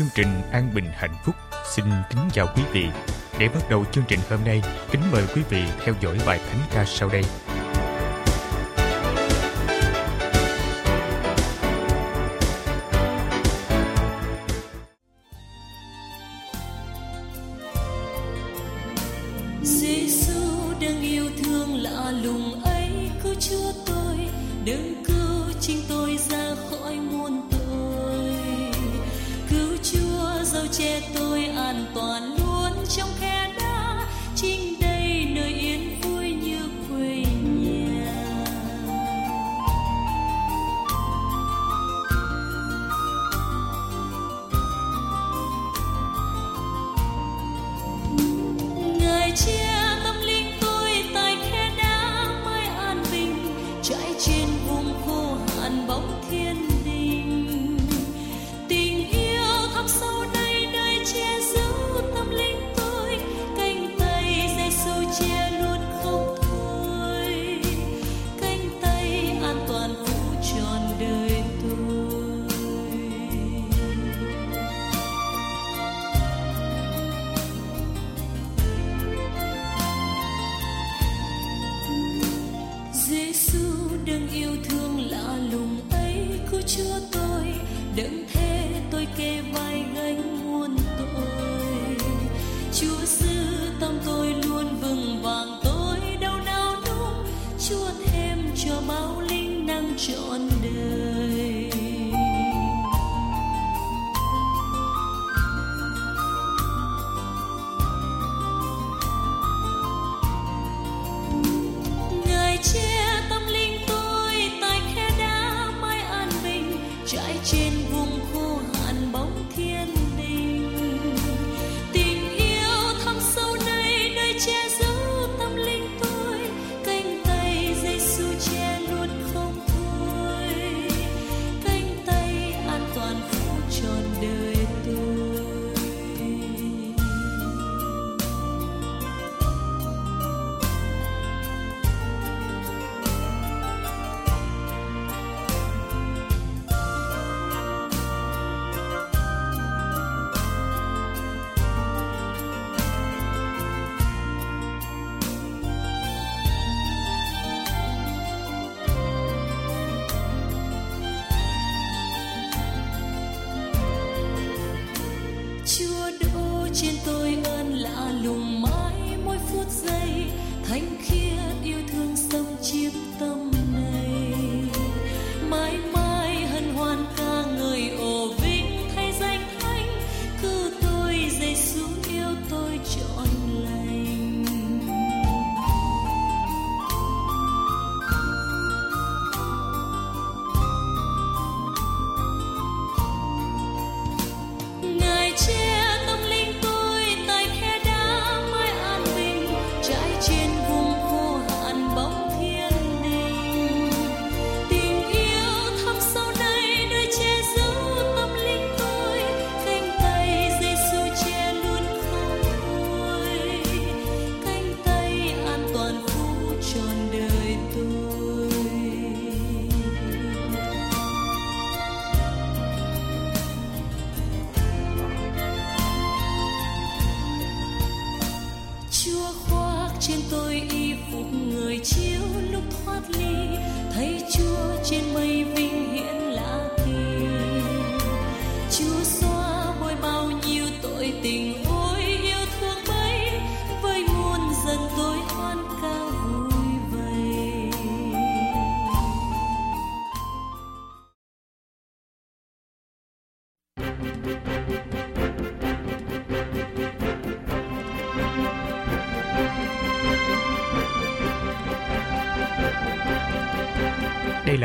Chương trình An Bình Hạnh Phúc xin kính chào quý vị. Để bắt đầu chương trình hôm nay, kính mời quý vị theo dõi bài thánh ca sau đây.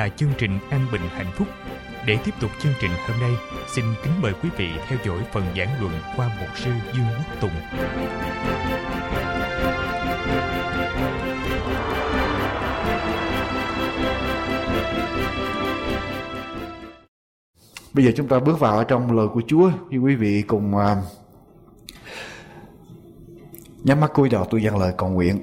chương trình An Bình Hạnh Phúc. Để tiếp tục chương trình hôm nay, xin kính mời quý vị theo dõi phần giảng luận qua mục sư Dương Quốc Tùng. Bây giờ chúng ta bước vào trong lời của Chúa, như quý vị cùng à, nhắm mắt cúi đầu tôi dâng lời cầu nguyện.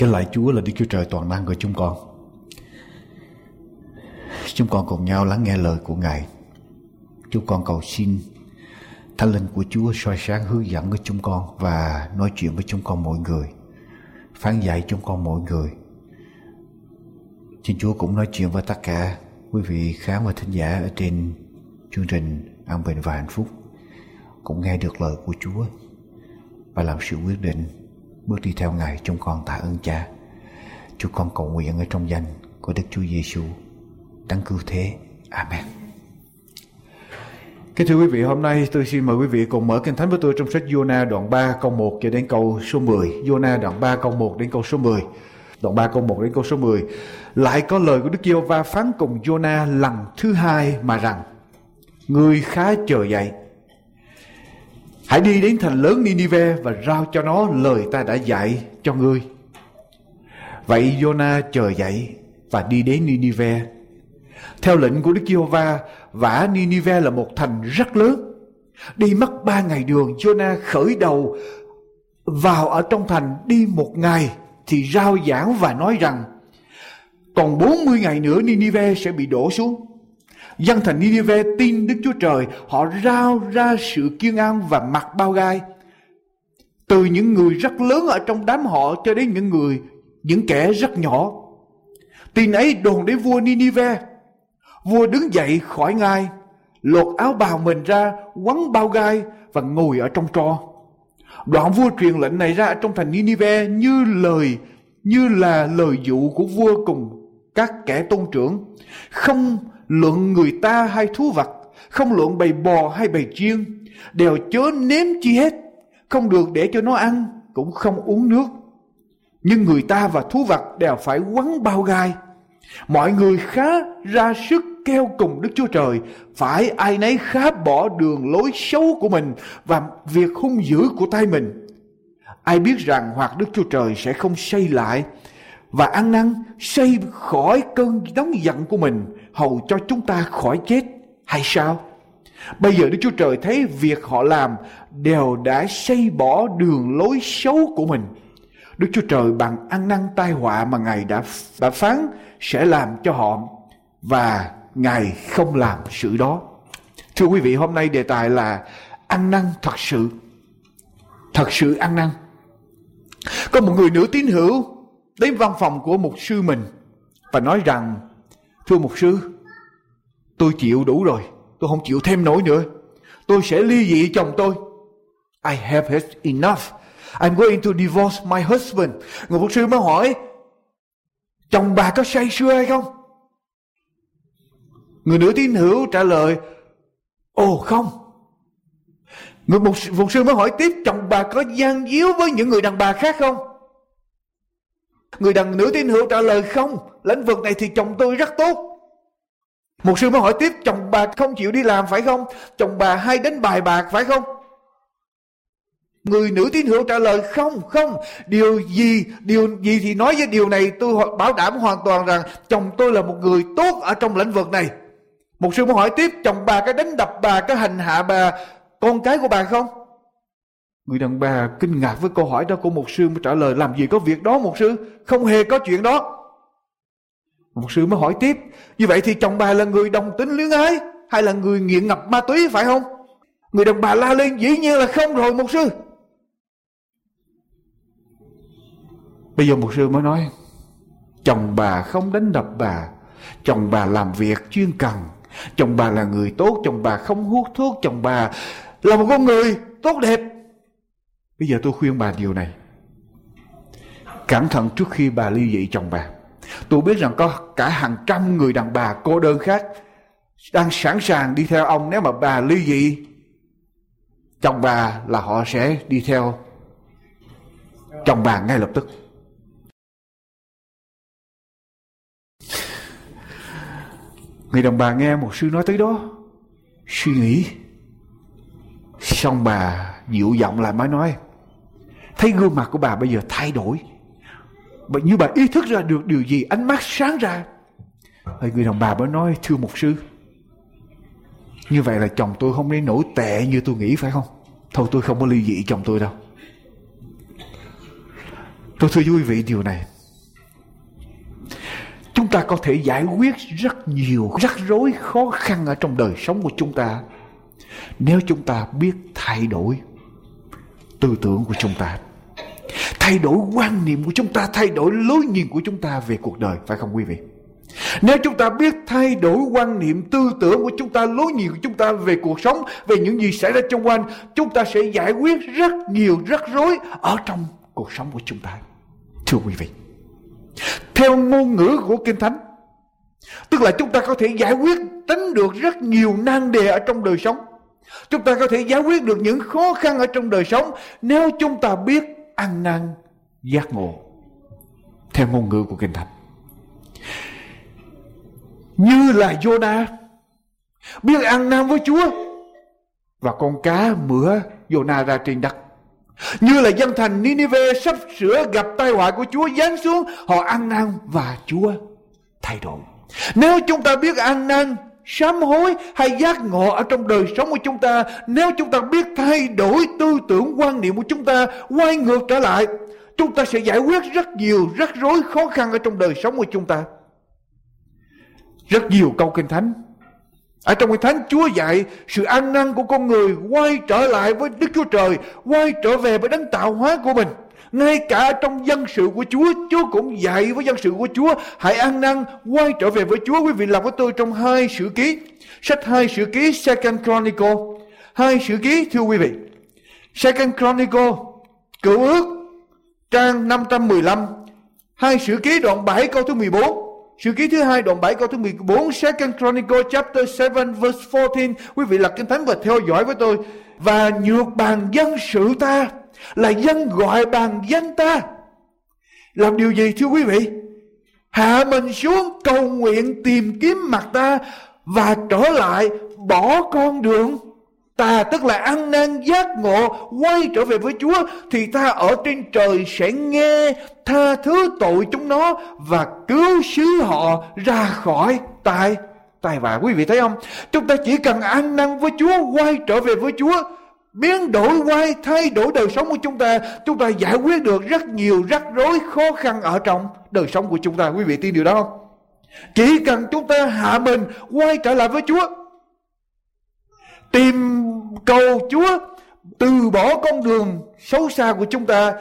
Cái lại Chúa là Đức Chúa Trời toàn năng của chúng con. Chúng con cùng nhau lắng nghe lời của Ngài. Chúng con cầu xin Thánh linh của Chúa soi sáng, hướng dẫn với chúng con và nói chuyện với chúng con mỗi người. Phán dạy chúng con mỗi người. Xin Chúa cũng nói chuyện với tất cả quý vị khán và thính giả ở trên chương trình An Bình và Hạnh Phúc, cũng nghe được lời của Chúa và làm sự quyết định bước đi theo Ngài chúng con tạ ơn Cha. Chúng con cầu nguyện ở trong danh của Đức Chúa Giêsu đấng cứu thế. Amen. Kính thưa quý vị, hôm nay tôi xin mời quý vị cùng mở Kinh Thánh với tôi trong sách Jonah đoạn 3 câu 1 cho đến câu số 10. Jonah đoạn 3 câu 1 đến câu số 10. Đoạn 3 câu 1 đến câu số 10. Lại có lời của Đức Giêsu va phán cùng Jonah lần thứ hai mà rằng: Ngươi khá chờ dậy. Hãy đi đến thành lớn Ninive và rao cho nó lời ta đã dạy cho ngươi. Vậy Jonah chờ dậy và đi đến Ninive. Theo lệnh của Đức Giê-hô-va, vả Ninive là một thành rất lớn. Đi mất ba ngày đường, Jonah khởi đầu vào ở trong thành đi một ngày thì rao giảng và nói rằng còn 40 ngày nữa Ninive sẽ bị đổ xuống. Dân thành Ninive tin Đức Chúa Trời, họ rao ra sự kiên an và mặc bao gai. Từ những người rất lớn ở trong đám họ cho đến những người, những kẻ rất nhỏ. Tin ấy đồn đến vua Ninive. Vua đứng dậy khỏi ngai, lột áo bào mình ra, quấn bao gai và ngồi ở trong tro. Đoạn vua truyền lệnh này ra trong thành Ninive như lời như là lời dụ của vua cùng các kẻ tôn trưởng. Không luận người ta hay thú vật, không luận bầy bò hay bầy chiên, đều chớ nếm chi hết, không được để cho nó ăn, cũng không uống nước. Nhưng người ta và thú vật đều phải quấn bao gai. Mọi người khá ra sức kêu cùng Đức Chúa Trời, phải ai nấy khá bỏ đường lối xấu của mình và việc hung dữ của tay mình. Ai biết rằng hoặc Đức Chúa Trời sẽ không xây lại và ăn năn xây khỏi cơn nóng giận của mình hầu cho chúng ta khỏi chết hay sao? Bây giờ Đức Chúa Trời thấy việc họ làm đều đã xây bỏ đường lối xấu của mình. Đức Chúa Trời bằng ăn năn tai họa mà Ngài đã, đã phán sẽ làm cho họ và Ngài không làm sự đó. Thưa quý vị, hôm nay đề tài là ăn năn thật sự. Thật sự ăn năn. Có một người nữ tín hữu đến văn phòng của một sư mình và nói rằng thưa mục sư tôi chịu đủ rồi tôi không chịu thêm nổi nữa. Tôi sẽ ly dị chồng tôi. I have had enough. I'm going to divorce my husband. Người mục sư mới hỏi chồng bà có say sưa hay không? Người nữ tín hữu trả lời ồ không. Người mục, mục sư mới hỏi tiếp chồng bà có gian díu với những người đàn bà khác không? Người đàn nữ tín hữu trả lời không, lĩnh vực này thì chồng tôi rất tốt. Một sư mới hỏi tiếp, chồng bà không chịu đi làm phải không? Chồng bà hay đến bài bạc phải không? Người nữ tín hữu trả lời không, không. Điều gì, điều gì thì nói với điều này tôi bảo đảm hoàn toàn rằng chồng tôi là một người tốt ở trong lĩnh vực này. Một sư mới hỏi tiếp, chồng bà có đánh đập bà, có hành hạ bà, con cái của bà không? Người đàn bà kinh ngạc với câu hỏi đó của một sư mới trả lời làm gì có việc đó một sư, không hề có chuyện đó. Một sư mới hỏi tiếp, như vậy thì chồng bà là người đồng tính luyến ái hay là người nghiện ngập ma túy phải không? Người đàn bà la lên dĩ nhiên là không rồi một sư. Bây giờ một sư mới nói, chồng bà không đánh đập bà, chồng bà làm việc chuyên cần, chồng bà là người tốt, chồng bà không hút thuốc, chồng bà là một con người tốt đẹp Bây giờ tôi khuyên bà điều này. Cẩn thận trước khi bà ly dị chồng bà. Tôi biết rằng có cả hàng trăm người đàn bà cô đơn khác đang sẵn sàng đi theo ông nếu mà bà ly dị. Chồng bà là họ sẽ đi theo chồng bà ngay lập tức. Người đàn bà nghe một sư nói tới đó, suy nghĩ. Xong bà dịu giọng lại mới nói, Thấy gương mặt của bà bây giờ thay đổi. Và như bà ý thức ra được điều gì, Ánh mắt sáng ra. Rồi người đàn bà mới nói, Thưa mục sư, Như vậy là chồng tôi không đến nổi tệ như tôi nghĩ, phải không? Thôi tôi không có ly dị chồng tôi đâu. Tôi thưa quý vị điều này. Chúng ta có thể giải quyết rất nhiều, rắc rối, khó khăn ở trong đời sống của chúng ta Nếu chúng ta biết thay đổi tư tưởng của chúng ta. Thay đổi quan niệm của chúng ta Thay đổi lối nhìn của chúng ta về cuộc đời Phải không quý vị nếu chúng ta biết thay đổi quan niệm tư tưởng của chúng ta, lối nhìn của chúng ta về cuộc sống, về những gì xảy ra trong quanh, chúng ta sẽ giải quyết rất nhiều rắc rối ở trong cuộc sống của chúng ta. Thưa quý vị, theo ngôn ngữ của Kinh Thánh, tức là chúng ta có thể giải quyết tính được rất nhiều nan đề ở trong đời sống. Chúng ta có thể giải quyết được những khó khăn ở trong đời sống nếu chúng ta biết ăn năn giác ngộ theo ngôn ngữ của Kinh Thánh như là Jonah biết ăn năn với Chúa và con cá mửa Jonah ra trên đất. Như là dân thành Ninive sắp sửa gặp tai họa của Chúa giáng xuống, họ ăn năn và Chúa thay đổi. Nếu chúng ta biết ăn năn, sám hối hay giác ngộ ở trong đời sống của chúng ta, nếu chúng ta biết thay đổi tư tưởng quan niệm của chúng ta, quay ngược trở lại, chúng ta sẽ giải quyết rất nhiều rắc rối khó khăn ở trong đời sống của chúng ta. Rất nhiều câu kinh thánh. Ở trong kinh thánh Chúa dạy sự ăn năn của con người quay trở lại với Đức Chúa Trời, quay trở về với đấng tạo hóa của mình. Ngay cả trong dân sự của Chúa, Chúa cũng dạy với dân sự của Chúa, hãy ăn năn, quay trở về với Chúa. Quý vị làm với tôi trong hai sử ký, sách hai sử ký Second Chronicle, hai sử ký thưa quý vị. Second Chronicle, cựu ước, trang 515, hai sử ký đoạn 7 câu thứ 14. Sự ký thứ hai đoạn 7 câu thứ 14 Second Chronicle chapter 7 verse 14 Quý vị lật kinh thánh và theo dõi với tôi Và nhược bàn dân sự ta là dân gọi bằng danh ta. Làm điều gì, thưa quý vị? Hạ mình xuống cầu nguyện tìm kiếm mặt ta Và trở lại bỏ con đường. Ta tức là ăn năn giác ngộ, quay trở về với Chúa thì ta ở trên trời sẽ nghe tha thứ tội chúng nó và cứu xứ họ ra khỏi tai tai vạ. Quý vị thấy không? Chúng ta chỉ cần ăn năn với Chúa, quay trở về với Chúa biến đổi quay, thay đổi đời sống của chúng ta chúng ta giải quyết được rất nhiều rắc rối khó khăn ở trong đời sống của chúng ta quý vị tin điều đó không chỉ cần chúng ta hạ mình, quay trở lại với Chúa, tìm cầu Chúa, từ bỏ con đường xấu xa của chúng ta,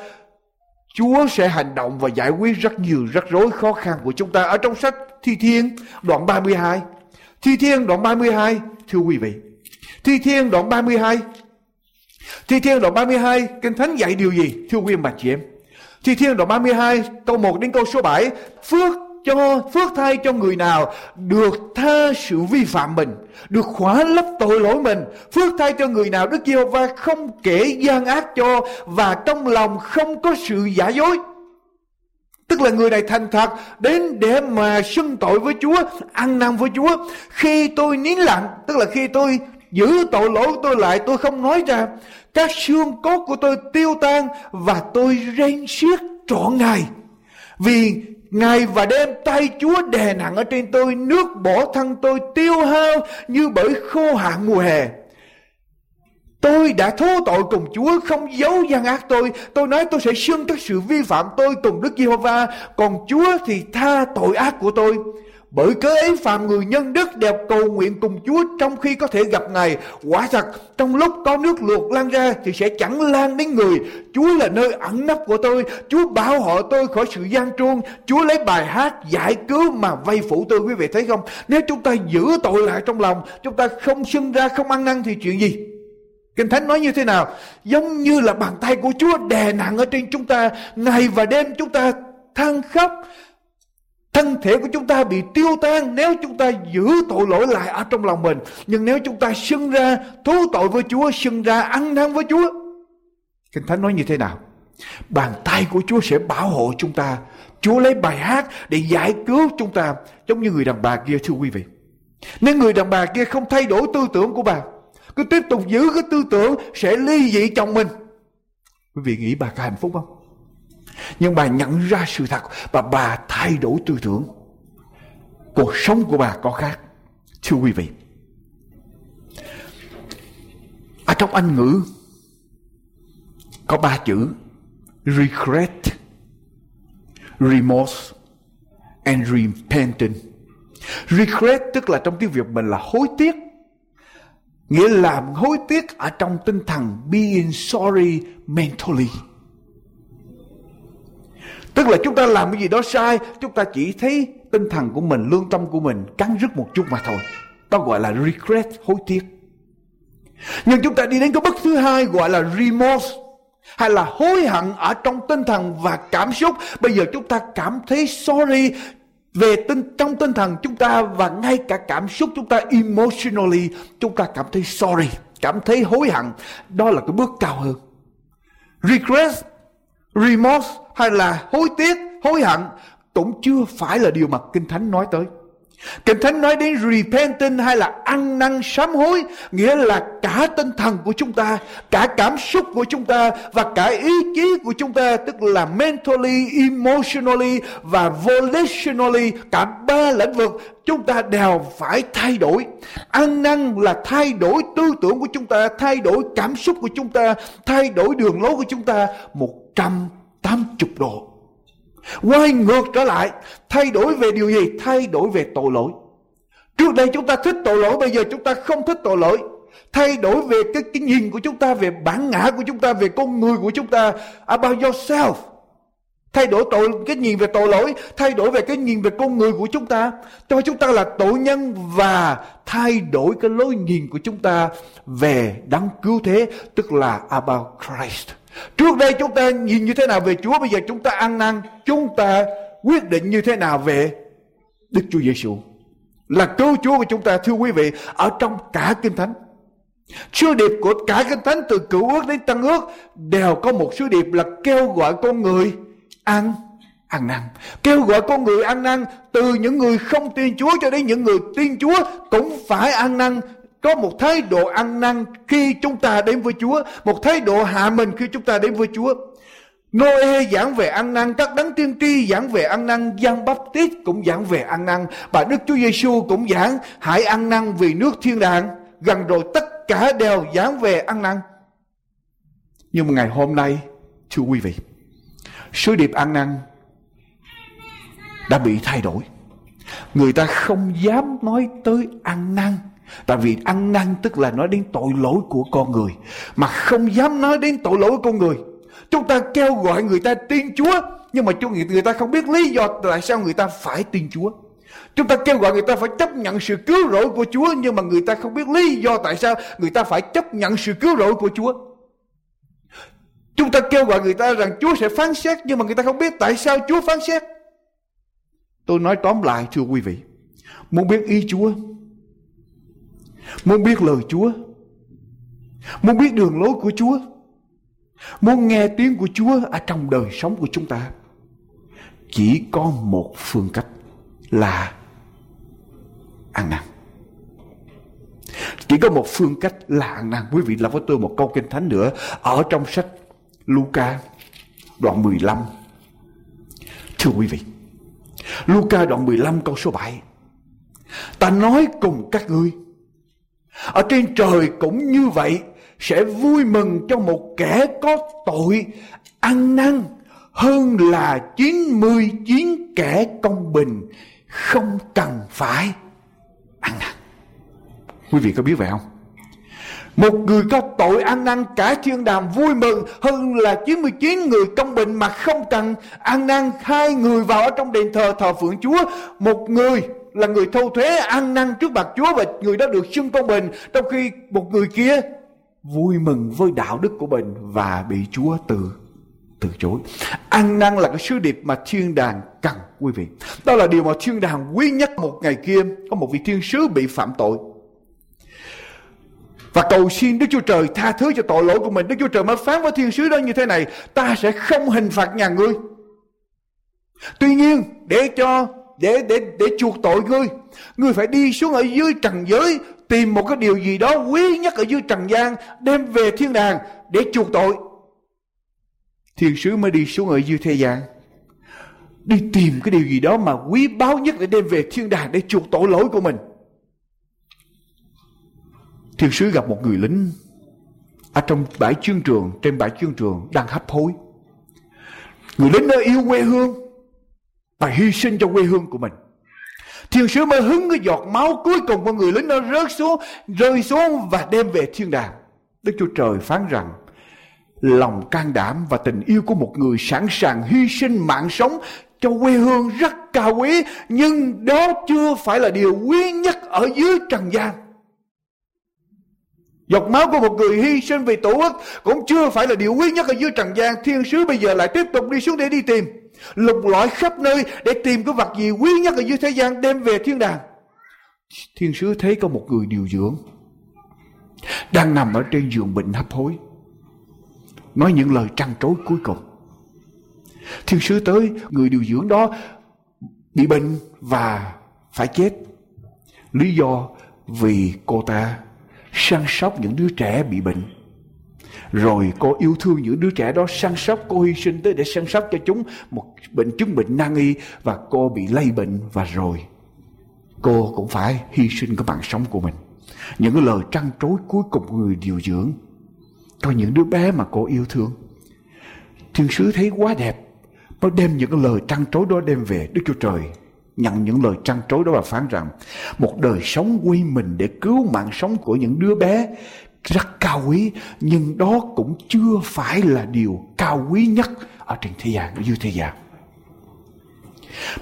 Chúa sẽ hành động và giải quyết rất nhiều rắc rối khó khăn của chúng ta ở trong sách Thi Thiên, đoạn 32. Thi Thiên, đoạn 32 thưa quý vị. Thi Thiên, đoạn 32. Thi Thiên đoạn 32 Kinh Thánh dạy điều gì thưa quý bà chị em? Thi Thiên đoạn 32 câu 1 đến câu số 7 Phước cho phước thay cho người nào được tha sự vi phạm mình, được khóa lấp tội lỗi mình. Phước thay cho người nào Đức giê va không kể gian ác cho và trong lòng không có sự giả dối. Tức là người này thành thật đến để mà xưng tội với Chúa, ăn năn với Chúa. Khi tôi nín lặng, tức là khi tôi giữ tội lỗi của tôi lại, tôi không nói ra. Các xương cốt của tôi tiêu tan và tôi rên xiết trọn ngày. Vì Ngày và đêm tay Chúa đè nặng ở trên tôi, nước bỏ thân tôi tiêu hao như bởi khô hạn mùa hè. Tôi đã thú tội cùng Chúa không giấu gian ác tôi. Tôi nói tôi sẽ xưng các sự vi phạm tôi cùng Đức Giê-hô-va. Còn Chúa thì tha tội ác của tôi. Bởi cớ ấy phàm người nhân đức đẹp cầu nguyện cùng Chúa trong khi có thể gặp Ngài. Quả thật, trong lúc có nước luộc lan ra thì sẽ chẳng lan đến người. Chúa là nơi ẩn nấp của tôi. Chúa bảo họ tôi khỏi sự gian truân. Chúa lấy bài hát giải cứu mà vây phủ tôi. Quý vị thấy không? Nếu chúng ta giữ tội lại trong lòng, chúng ta không sinh ra, không ăn năn thì chuyện gì? Kinh Thánh nói như thế nào? Giống như là bàn tay của Chúa đè nặng ở trên chúng ta. Ngày và đêm chúng ta than khóc Thân thể của chúng ta bị tiêu tan nếu chúng ta giữ tội lỗi lại ở trong lòng mình. Nhưng nếu chúng ta xưng ra thú tội với Chúa, xưng ra ăn năn với Chúa. Kinh Thánh nói như thế nào? Bàn tay của Chúa sẽ bảo hộ chúng ta. Chúa lấy bài hát để giải cứu chúng ta. Giống như người đàn bà kia thưa quý vị. Nếu người đàn bà kia không thay đổi tư tưởng của bà, cứ tiếp tục giữ cái tư tưởng sẽ ly dị chồng mình. Quý vị nghĩ bà có hạnh phúc không? Nhưng bà nhận ra sự thật và bà thay đổi tư tưởng. Cuộc sống của bà có khác. Thưa quý vị. Ở trong Anh ngữ có ba chữ regret, remorse and repenting Regret tức là trong tiếng Việt mình là hối tiếc. Nghĩa là hối tiếc ở trong tinh thần being sorry mentally. Tức là chúng ta làm cái gì đó sai, chúng ta chỉ thấy tinh thần của mình, lương tâm của mình cắn rứt một chút mà thôi. Đó gọi là regret, hối tiếc. Nhưng chúng ta đi đến cái bước thứ hai gọi là remorse hay là hối hận ở trong tinh thần và cảm xúc. Bây giờ chúng ta cảm thấy sorry về tinh trong tinh thần chúng ta và ngay cả cảm xúc chúng ta emotionally chúng ta cảm thấy sorry, cảm thấy hối hận. Đó là cái bước cao hơn. Regret, remorse hay là hối tiếc, hối hận cũng chưa phải là điều mà Kinh Thánh nói tới. Kinh Thánh nói đến repenting hay là ăn năn sám hối Nghĩa là cả tinh thần của chúng ta Cả cảm xúc của chúng ta Và cả ý chí của chúng ta Tức là mentally, emotionally Và volitionally Cả ba lĩnh vực Chúng ta đều phải thay đổi Ăn năn là thay đổi tư tưởng của chúng ta Thay đổi cảm xúc của chúng ta Thay đổi đường lối của chúng ta 180 độ Quay ngược trở lại, thay đổi về điều gì? Thay đổi về tội lỗi. Trước đây chúng ta thích tội lỗi, bây giờ chúng ta không thích tội lỗi. Thay đổi về cái, cái nhìn của chúng ta, về bản ngã của chúng ta, về con người của chúng ta. About yourself. Thay đổi tội cái nhìn về tội lỗi, thay đổi về cái nhìn về con người của chúng ta. Cho chúng ta là tội nhân và thay đổi cái lối nhìn của chúng ta về đấng cứu thế, tức là about Christ. Trước đây chúng ta nhìn như thế nào về Chúa, bây giờ chúng ta ăn năn, chúng ta quyết định như thế nào về Đức Chúa Giêsu là cứu Chúa của chúng ta thưa quý vị ở trong cả kinh thánh. Sứ điệp của cả kinh thánh từ cựu ước đến tân ước đều có một sứ điệp là kêu gọi con người ăn ăn năn kêu gọi con người ăn năn từ những người không tin Chúa cho đến những người tin Chúa cũng phải ăn năn có một thái độ ăn năn khi chúng ta đến với Chúa, một thái độ hạ mình khi chúng ta đến với Chúa. Noe giảng về ăn năn, các đấng tiên tri giảng về ăn năn, Giăng Báp-tít cũng giảng về ăn năn, và Đức Chúa Giêsu cũng giảng hãy ăn năn vì nước thiên đàng. Gần rồi tất cả đều giảng về ăn năn. Nhưng mà ngày hôm nay, thưa quý vị, sứ điệp ăn năn đã bị thay đổi. Người ta không dám nói tới ăn năn Tại vì ăn năn tức là nói đến tội lỗi của con người, Mà không dám nói đến tội lỗi của con người. Chúng ta kêu gọi người ta tin Chúa, Nhưng mà chúng người ta không biết lý do tại sao người ta phải tin Chúa. Chúng ta kêu gọi người ta phải chấp nhận sự cứu rỗi của Chúa, Nhưng mà người ta không biết lý do tại sao người ta phải chấp nhận sự cứu rỗi của Chúa. Chúng ta kêu gọi người ta rằng Chúa sẽ phán xét, Nhưng mà người ta không biết tại sao Chúa phán xét. Tôi nói tóm lại, thưa quý vị, Muốn biết ý Chúa Muốn biết lời Chúa. Muốn biết đường lối của Chúa. Muốn nghe tiếng của Chúa Ở trong đời sống của chúng ta. Chỉ có một phương cách Là Ăn năn. Chỉ có một phương cách là ăn năn. Quý vị làm với tôi một câu kinh thánh nữa. Ở trong sách Luca, Đoạn 15 Thưa quý vị, Luca đoạn 15 câu số 7 Ta nói cùng các ngươi ở trên trời cũng như vậy sẽ vui mừng cho một kẻ có tội ăn năn hơn là 99 kẻ công bình không cần phải ăn năn. Quý vị có biết vậy không? Một người có tội ăn năn cả thiên đàng vui mừng hơn là 99 người công bình mà không cần ăn năn hai người vào ở trong đền thờ thờ phượng Chúa. Một người là người thâu thuế ăn năn trước mặt Chúa và người đó được xưng công bình trong khi một người kia vui mừng với đạo đức của mình và bị Chúa từ từ chối. Ăn năn là cái sứ điệp mà thiên đàng cần, quý vị. Đó là điều mà thiên đàng quý nhất một ngày kia, có một vị thiên sứ bị phạm tội. Và cầu xin Đức Chúa Trời tha thứ cho tội lỗi của mình. Đức Chúa Trời mới phán với thiên sứ đó như thế này. Ta sẽ không hình phạt nhà ngươi. Tuy nhiên, để cho để để để chuộc tội ngươi. Ngươi phải đi xuống ở dưới trần giới, tìm một cái điều gì đó quý nhất ở dưới trần gian, đem về thiên đàng để chuộc tội. Thiên sứ mới đi xuống ở dưới thế gian. Đi tìm cái điều gì đó mà quý báu nhất để đem về thiên đàng để chuộc tội lỗi của mình. Thiên sứ gặp một người lính ở trong bãi chiến trường, trên bãi chiến trường đang hấp hối. Người lính đó yêu quê hương và hy sinh cho quê hương của mình thiên sứ mới hứng cái giọt máu cuối cùng của người lính nó rớt xuống, rơi xuống và đem về thiên đàng đức chúa trời phán rằng, lòng can đảm và tình yêu của một người sẵn sàng hy sinh mạng sống cho quê hương rất cao quý, nhưng đó chưa phải là điều quý nhất ở dưới trần gian Giọt máu của một người hy sinh vì tổ quốc cũng chưa phải là điều quý nhất ở dưới trần gian. Thiên sứ bây giờ lại tiếp tục đi xuống để đi tìm. Lục lọi khắp nơi để tìm cái vật gì quý nhất ở dưới thế gian đem về thiên đàng. Thiên sứ thấy có một người điều dưỡng đang nằm ở trên giường bệnh hấp hối. Nói những lời trăn trối cuối cùng. Thiên sứ tới, người điều dưỡng đó bị bệnh và phải chết. Lý do vì cô ta săn sóc những đứa trẻ bị bệnh. Rồi cô yêu thương những đứa trẻ đó săn sóc, cô hy sinh tới để săn sóc cho chúng một bệnh chứng bệnh nan y và cô bị lây bệnh và rồi cô cũng phải hy sinh cái mạng sống của mình. Những cái lời trăn trối cuối cùng của người điều dưỡng. cho những đứa bé mà cô yêu thương. Thiên sứ thấy quá đẹp. Nó đem những cái lời trăn trối đó đem về Đức Chúa Trời nhận những lời trăn trối đó và phán rằng một đời sống quy mình để cứu mạng sống của những đứa bé rất cao quý nhưng đó cũng chưa phải là điều cao quý nhất ở trên thế gian ở dưới thế gian.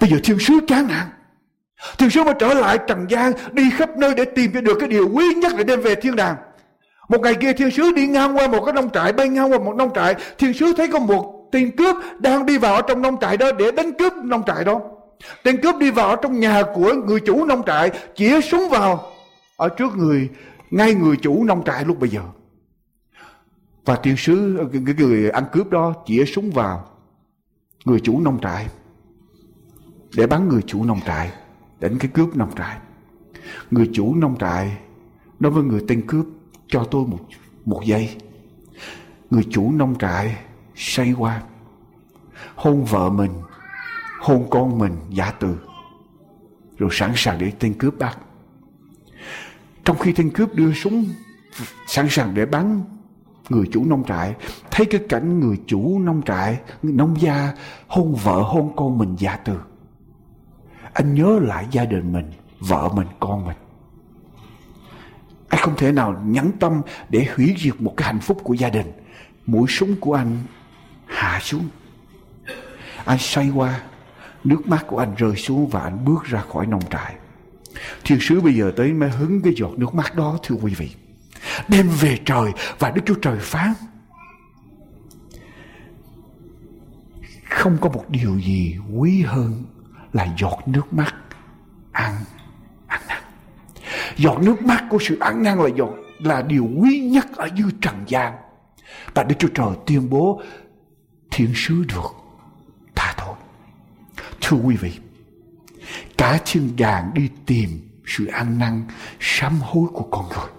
Bây giờ thiên sứ chán nản. Thiên sứ mới trở lại trần gian đi khắp nơi để tìm cho được cái điều quý nhất để đem về thiên đàng. Một ngày kia thiên sứ đi ngang qua một cái nông trại bay ngang qua một nông trại. Thiên sứ thấy có một tên cướp đang đi vào trong nông trại đó để đánh cướp nông trại đó. Tên cướp đi vào trong nhà của người chủ nông trại, chĩa súng vào ở trước người, ngay người chủ nông trại lúc bây giờ. Và tiên sứ, cái người ăn cướp đó chĩa súng vào người chủ nông trại để bắn người chủ nông trại, đánh cái cướp nông trại. Người chủ nông trại nói với người tên cướp cho tôi một một giây. Người chủ nông trại say qua hôn vợ mình hôn con mình giả từ rồi sẵn sàng để tên cướp bắt trong khi tên cướp đưa súng, sẵn sàng để bắn, người chủ nông trại, thấy cái cảnh người chủ nông trại nông gia hôn vợ hôn con mình giả từ. Anh nhớ lại gia đình mình, vợ mình, con mình. Anh không thể nào nhẫn tâm để hủy diệt một cái hạnh phúc của gia đình. Mũi súng của anh hạ xuống. Anh xoay qua, Nước mắt của anh rơi xuống và anh bước ra khỏi nông trại. Thiên sứ bây giờ tới mới hứng cái giọt nước mắt đó thưa quý vị. Đem về trời và Đức Chúa Trời phán. Không có một điều gì quý hơn là giọt nước mắt ăn ăn năn. Giọt nước mắt của sự ăn năn là giọt là điều quý nhất ở dưới trần gian. Và Đức Chúa Trời tuyên bố thiên sứ được Thưa quý vị, cả thiên đàng đi tìm sự ăn năn sám hối của con người.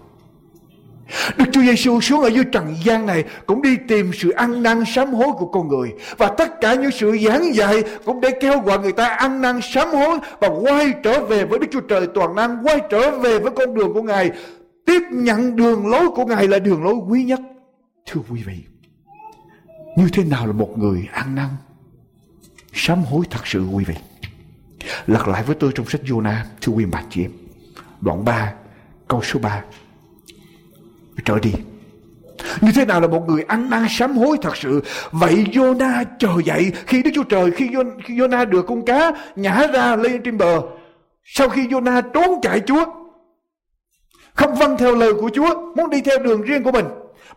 Đức Chúa Giêsu xuống ở dưới trần gian này cũng đi tìm sự ăn năn sám hối của con người và tất cả những sự giảng dạy cũng để kêu gọi người ta ăn năn sám hối và quay trở về với Đức Chúa Trời toàn năng, quay trở về với con đường của Ngài, tiếp nhận đường lối của Ngài là đường lối quý nhất. Thưa quý vị, như thế nào là một người ăn năn sám hối thật sự quý vị lật lại với tôi trong sách Jonah thưa quý bà chị em. Đoạn 3 câu số 3 trở đi. Như thế nào là một người ăn năn sám hối thật sự? Vậy Jonah chờ dậy. Khi Đức Chúa Trời khi, khi Jonah được con cá nhả ra lên trên bờ sau khi Jonah trốn chạy Chúa không vâng theo lời của Chúa muốn đi theo đường riêng của mình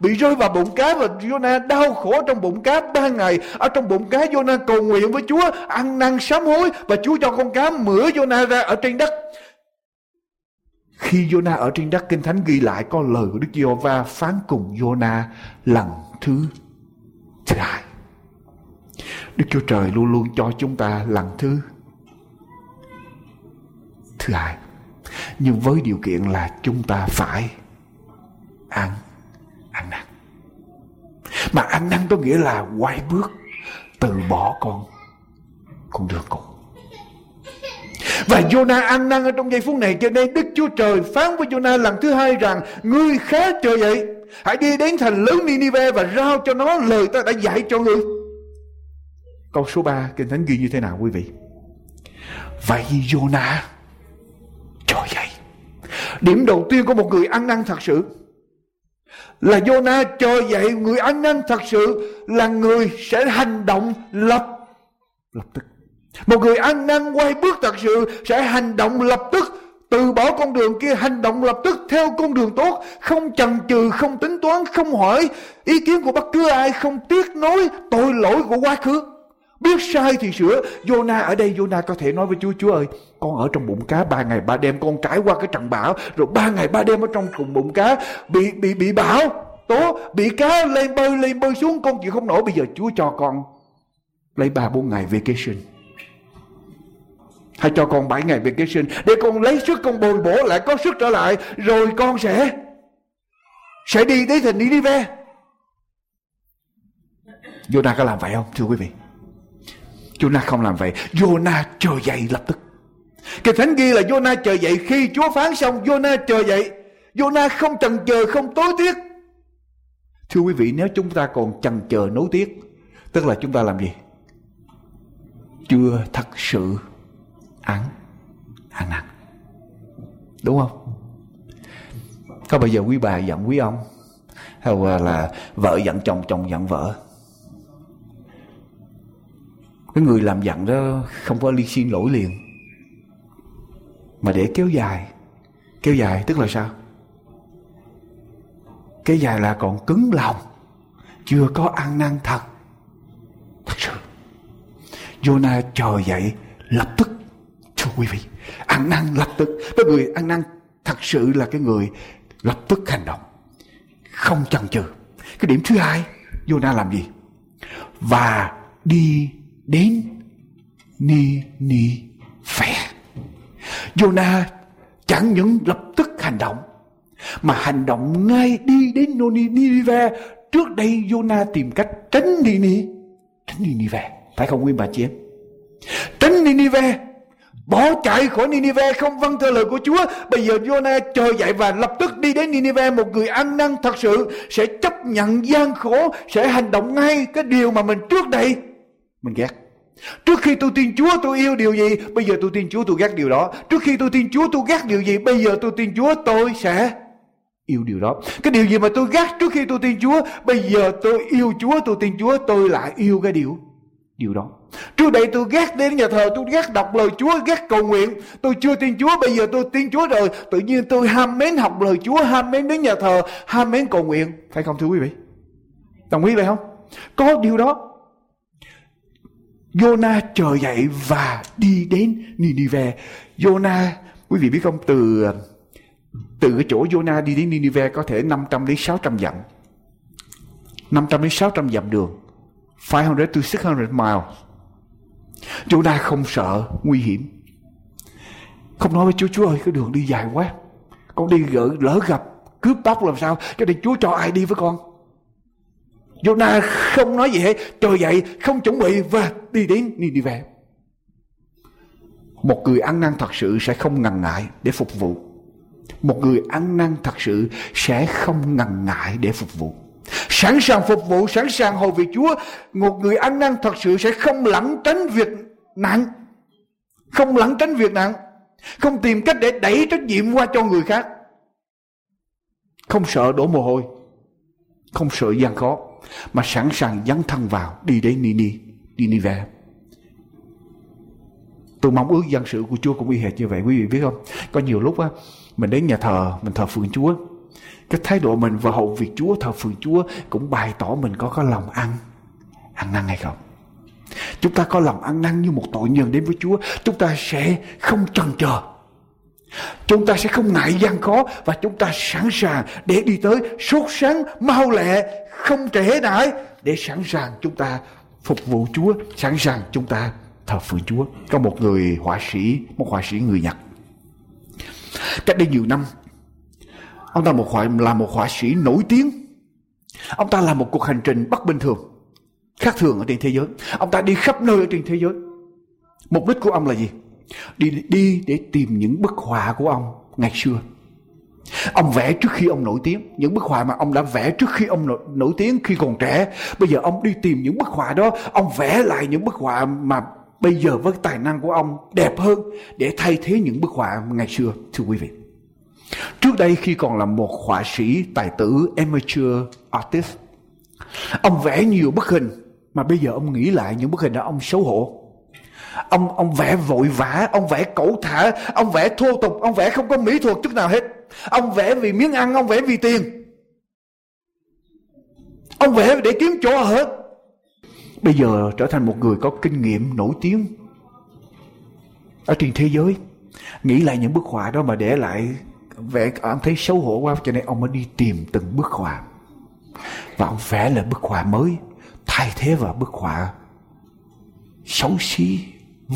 bị rơi vào bụng cá và Jonah đau khổ trong bụng cá ba ngày. Ở trong bụng cá, Jonah cầu nguyện với Chúa, ăn năn sám hối và Chúa cho con cá mửa Jonah ra ở trên đất. Khi Jonah ở trên đất, kinh thánh ghi lại có lời của Đức Giê-hô-va phán cùng Jonah lần thứ thứ hai. Đức Chúa Trời luôn luôn cho chúng ta lần thứ thứ hai. Nhưng với điều kiện là chúng ta phải ăn ăn năn. Mà ăn năn có nghĩa là quay bước từ bỏ con con đường cũ và Jonah ăn năn ở trong giây phút này, cho nên Đức Chúa Trời phán với Jonah lần thứ hai rằng, Ngươi khá trời vậy, Hãy đi đến thành lớn Ninive và rao cho nó lời ta đã dạy cho ngươi. Câu số 3 Kinh Thánh ghi như thế nào quý vị? Vậy Jonah Trời vậy. Điểm đầu tiên của một người ăn năn thật sự là Jonah cho dạy Người ăn năn thật sự Là người sẽ hành động lập Lập tức. Một người ăn năn quay bước thật sự sẽ hành động lập tức, từ bỏ con đường kia hành động lập tức theo con đường tốt, không chần chừ, không tính toán, không hỏi ý kiến của bất cứ ai, không tiếc nối tội lỗi của quá khứ biết sai thì sửa Jonah ở đây Jonah có thể nói với Chúa Chúa ơi, con ở trong bụng cá ba ngày ba đêm, con trải qua cái trận bão, rồi ba ngày ba đêm ở trong cùng bụng cá, bị bị bị bão, tố, bị cá lên bơi lên bơi xuống, con chịu không nổi bây giờ Chúa cho con lấy ba, bốn ngày vacation Hãy cho con 7 ngày vacation để con lấy sức, con bồi bổ lại, có sức trở lại, rồi con sẽ sẽ đi tới thành Ninive. Jonah có làm vậy không, thưa quý vị? Jonah không làm vậy. Jonah chờ dậy lập tức. Kinh thánh ghi là Jonah chờ dậy khi Chúa phán xong Jonah chờ dậy. Jonah không chần chờ, không tối tiếc. Thưa quý vị, nếu chúng ta còn chần chờ nối tiếc, tức là chúng ta làm gì? Chưa thật sự ăn ăn năn đúng không có bao giờ quý bà giận quý ông hay là vợ giận chồng chồng giận vợ cái người làm giận đó không có ly xin lỗi liền mà để kéo dài kéo dài tức là sao kéo dài là còn cứng lòng chưa có ăn năn thật thật sự Jonah chờ dậy lập tức Thưa quý vị, ăn năn lập tức. Cái người ăn năn thật sự là cái người lập tức hành động. Không chần chừ. Cái điểm thứ hai, Jonah làm gì? Và đi đến Ni Ni Phè. Jonah chẳng những lập tức hành động, mà hành động ngay đi đến Noni Ninive trước đây Jonah tìm cách tránh Nini tránh Ninive phải không, nguyên bà chị em tránh Ninive Bỏ chạy khỏi Ninive không vâng theo lời của Chúa. Bây giờ Jonah chờ dậy và lập tức đi đến Ninive. Một người ăn năn thật sự sẽ chấp nhận gian khổ. Sẽ hành động ngay cái điều mà mình trước đây mình ghét. Trước khi tôi tin Chúa tôi yêu điều gì Bây giờ tôi tin Chúa tôi ghét điều đó Trước khi tôi tin Chúa tôi ghét điều gì Bây giờ tôi tin Chúa tôi sẽ yêu điều đó Cái điều gì mà tôi ghét trước khi tôi tin Chúa Bây giờ tôi yêu Chúa tôi tin Chúa tôi lại yêu cái điều Điều đó Trước đây tôi ghét đến nhà thờ, tôi ghét đọc lời Chúa, ghét cầu nguyện. Tôi chưa tin Chúa, bây giờ tôi tin Chúa rồi. Tự nhiên tôi ham mến học lời Chúa, ham mến đến nhà thờ, ham mến cầu nguyện. Phải không thưa quý vị? Đồng ý vậy không? Có điều đó. Jonah chờ dậy và đi đến Ninive. Jonah, quý vị biết không, từ từ cái chỗ Jonah đi đến Ninive có thể 500 đến 600 dặm. 500 đến 600 dặm đường. 500 to 600 miles. Jonah không sợ nguy hiểm. Không nói với Chúa, Chúa ơi cái đường đi dài quá. Con đi gỡ lỡ gặp cướp bóc làm sao? Cho nên Chúa cho ai đi với con? Jonah không nói gì hết. Trời dậy không chuẩn bị và đi đến Nineveh. Một người ăn năn thật sự sẽ không ngần ngại để phục vụ. Một người ăn năn thật sự sẽ không ngần ngại để phục vụ. Sẵn sàng phục vụ, sẵn sàng hồi vị Chúa. Một người ăn năn thật sự sẽ không lẳng tránh việc nặng. Không lẳng tránh việc nặng. Không tìm cách để đẩy trách nhiệm qua cho người khác. Không sợ đổ mồ hôi. Không sợ gian khó. Mà sẵn sàng dấn thân vào đi đến Nini, Ninive. Tôi mong ước dân sự của Chúa cũng y hệt như vậy quý vị biết không? Có nhiều lúc á, mình đến nhà thờ, mình thờ phượng Chúa cái thái độ mình vào hậu việc Chúa thờ phượng Chúa cũng bày tỏ mình có có lòng ăn ăn năn hay không chúng ta có lòng ăn năn như một tội nhân đến với Chúa chúng ta sẽ không chần chờ chúng ta sẽ không ngại gian khó và chúng ta sẵn sàng để đi tới sốt sáng mau lẹ, không trễ nải để sẵn sàng chúng ta phục vụ Chúa, sẵn sàng chúng ta thờ phượng Chúa. Có một người họa sĩ, một họa sĩ người Nhật. Cách đây nhiều năm, ông ta một họa, là một họa sĩ nổi tiếng. Ông ta làm một cuộc hành trình bất bình thường, khác thường ở trên thế giới. Ông ta đi khắp nơi ở trên thế giới. Mục đích của ông là gì? Đi đi để tìm những bức họa của ông ngày xưa. Ông vẽ trước khi ông nổi tiếng. Những bức họa mà ông đã vẽ trước khi ông nổi, nổi tiếng khi còn trẻ. Bây giờ ông đi tìm những bức họa đó. Ông vẽ lại những bức họa mà bây giờ với tài năng của ông đẹp hơn Để thay thế những bức họa ngày xưa Thưa quý vị. Trước đây khi còn là một họa sĩ tài tử amateur artist Ông vẽ nhiều bức hình. Mà bây giờ ông nghĩ lại những bức hình đó ông xấu hổ. Ông ông vẽ vội vã, ông vẽ cẩu thả, ông vẽ thô tục, ông vẽ không có mỹ thuật chút nào hết. Ông vẽ vì miếng ăn, ông vẽ vì tiền. Ông vẽ để kiếm chỗ ở. Bây giờ trở thành một người có kinh nghiệm nổi tiếng ở trên thế giới. Nghĩ lại những bức họa đó mà để lại vẽ ông thấy xấu hổ quá cho nên ông mới đi tìm từng bức họa. Và ông vẽ lại bức họa mới thay thế vào bức họa xấu xí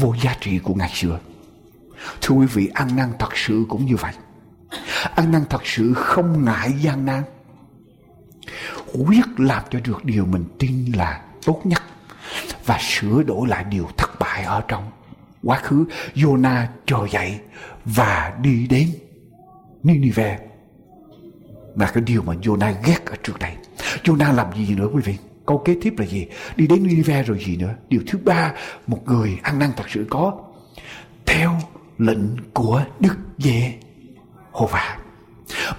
vô giá trị của ngày xưa. Thưa quý vị, ăn năn thật sự cũng như vậy. Ăn năn thật sự không ngại gian nan. Quyết làm cho được điều mình tin là tốt nhất và sửa đổi lại điều thất bại ở trong quá khứ. Jonah trồi dậy và đi đến Nineveh. Và cái điều mà Jonah ghét ở trước đây. Jonah làm gì nữa quý vị? Câu kế tiếp là gì? Đi đến Nineveh rồi gì nữa? Điều thứ ba, một người ăn năn thật sự có theo lệnh của Đức Giê Hô Va.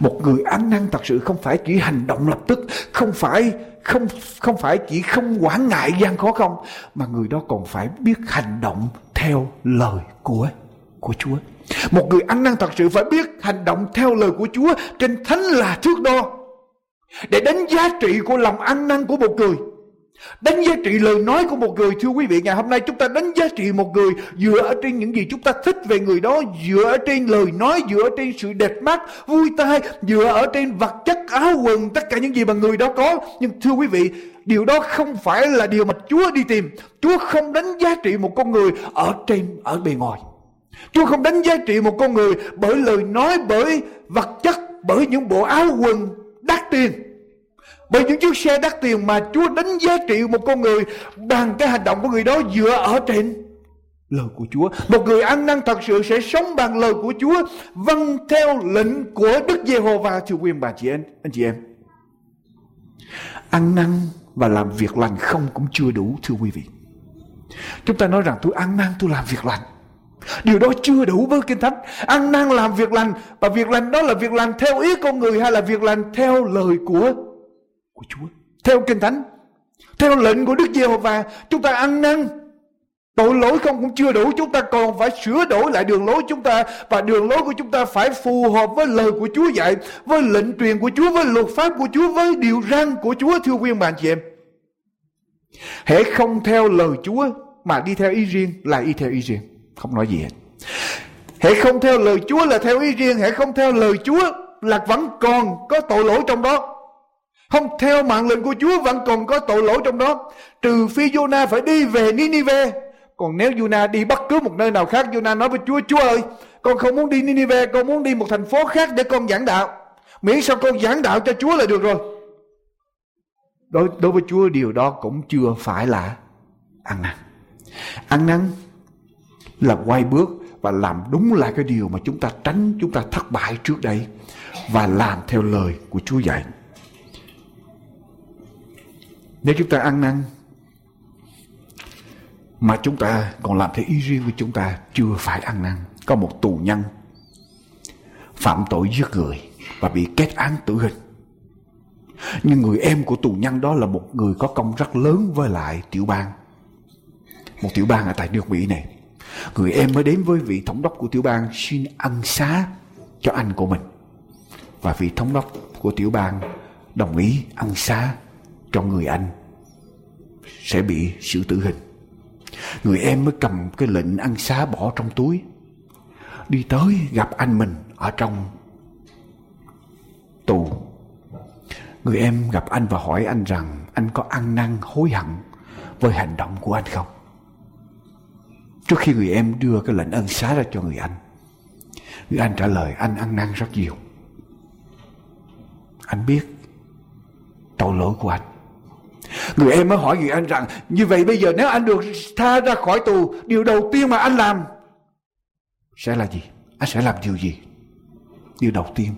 Một người ăn năn thật sự không phải chỉ hành động lập tức, không phải không không phải chỉ không quản ngại gian khó không, mà người đó còn phải biết hành động theo lời của của Chúa. Một người ăn năn thật sự phải biết hành động theo lời của Chúa trên thánh là thước đo để đánh giá trị của lòng ăn năn của một người. Đánh giá trị lời nói của một người. Thưa quý vị ngày hôm nay chúng ta đánh giá trị một người Dựa ở trên những gì chúng ta thích về người đó Dựa ở trên lời nói Dựa ở trên sự đẹp mắt Vui tai Dựa ở trên vật chất áo quần Tất cả những gì mà người đó có. Nhưng thưa quý vị Điều đó không phải là điều mà Chúa đi tìm. Chúa không đánh giá trị một con người Ở trên, ở bề ngoài. Chúa không đánh giá trị một con người Bởi lời nói, bởi vật chất Bởi những bộ áo quần đắt tiền bởi những chiếc xe đắt tiền mà Chúa đánh giá trị một con người bằng cái hành động của người đó dựa ở trên lời của Chúa. Một người ăn năn thật sự sẽ sống bằng lời của Chúa, vâng theo lệnh của Đức Giê-hô-va thưa quý bà chị em, anh chị em. Ăn năn và làm việc lành không cũng chưa đủ thưa quý vị. Chúng ta nói rằng tôi ăn năn tôi làm việc lành. Điều đó chưa đủ với Kinh Thánh. Ăn năn làm việc lành và việc lành đó là việc lành theo ý con người hay là việc lành theo lời của của Chúa. Theo Kinh Thánh, theo lệnh của Đức Giê-hô-va, chúng ta ăn năn. Tội lỗi không cũng chưa đủ, chúng ta còn phải sửa đổi lại đường lối chúng ta và đường lối của chúng ta phải phù hợp với lời của Chúa dạy, với lệnh truyền của Chúa, với luật pháp của Chúa, với điều răn của Chúa thưa quý bạn chị em. hãy không theo lời Chúa mà đi theo ý riêng là đi theo ý riêng, không nói gì hết. Hễ không theo lời Chúa là theo ý riêng, hễ không theo lời Chúa là vẫn còn có tội lỗi trong đó. Không theo mạng lệnh của Chúa vẫn còn có tội lỗi trong đó. Trừ phi Jonah phải đi về Ninive. Còn nếu Jonah đi bất cứ một nơi nào khác, Jonah nói với Chúa, Chúa ơi, con không muốn đi Ninive, con muốn đi một thành phố khác để con giảng đạo. Miễn sao con giảng đạo cho Chúa là được rồi. Đối, đối với Chúa điều đó cũng chưa phải là ăn năn. Ăn năn là quay bước và làm đúng lại cái điều mà chúng ta tránh, chúng ta thất bại trước đây và làm theo lời của Chúa dạy. Nếu chúng ta ăn năn mà chúng ta còn làm theo ý riêng của chúng ta chưa phải ăn năn. Có một tù nhân phạm tội giết người và bị kết án tử hình. Nhưng người em của tù nhân đó là một người có công rất lớn với lại tiểu bang. Một tiểu bang ở tại nước Mỹ này. Người em mới đến với vị thống đốc của tiểu bang xin ăn xá cho anh của mình. Và vị thống đốc của tiểu bang đồng ý ăn xá cho người anh sẽ bị xử tử hình. Người em mới cầm cái lệnh ăn xá bỏ trong túi. Đi tới gặp anh mình ở trong tù. Người em gặp anh và hỏi anh rằng anh có ăn năn hối hận với hành động của anh không? Trước khi người em đưa cái lệnh ân xá ra cho người anh Người anh trả lời, anh ăn năn rất nhiều. Anh biết tội lỗi của anh. Người em mới hỏi người anh rằng, như vậy bây giờ nếu anh được tha ra khỏi tù, điều đầu tiên mà anh làm sẽ là gì? Anh sẽ làm điều gì? Điều đầu tiên,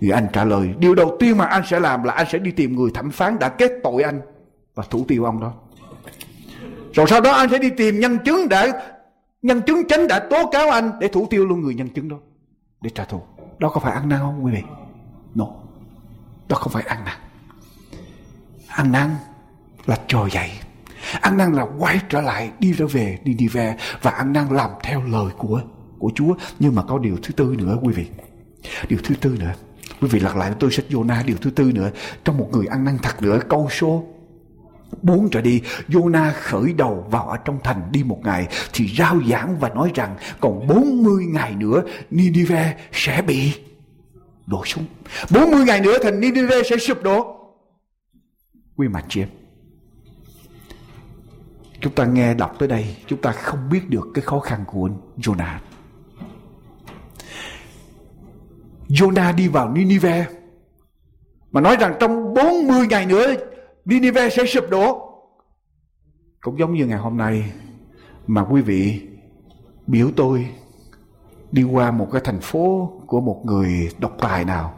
Người anh trả lời, Điều đầu tiên mà anh sẽ làm là anh sẽ đi tìm người thẩm phán đã kết tội anh Và thủ tiêu ông đó rồi sau đó anh sẽ đi tìm nhân chứng đã, Nhân chứng chính đã tố cáo anh Để thủ tiêu luôn người nhân chứng đó, Để trả thù. Đó có phải ăn năn không quý vị? No. Đó không phải ăn năn. Ăn năn là trồi dậy. Ăn năn là quay trở lại, Đi trở về đi đi về Và ăn năn làm theo lời của của Chúa. Nhưng mà có điều thứ tư nữa quý vị. Điều thứ tư nữa. Quý vị lật lại, tôi sách Jonah điều thứ tư nữa. Trong một người ăn năn thật nữa, câu số bốn trở đi Jonah khởi đầu vào ở trong thành đi một ngày, Thì rao giảng và nói rằng Còn 40 ngày nữa Nineveh sẽ bị đổ xuống. 40 ngày nữa thành Nineveh sẽ sụp đổ. Quý mặt chị em, Chúng ta nghe đọc tới đây, Chúng ta không biết được cái khó khăn của Jonah Jonah đi vào Nineveh mà nói rằng trong 40 ngày nữa Nineveh sẽ sụp đổ. Cũng giống như ngày hôm nay mà quý vị biểu tôi đi qua một cái thành phố của một người độc tài nào,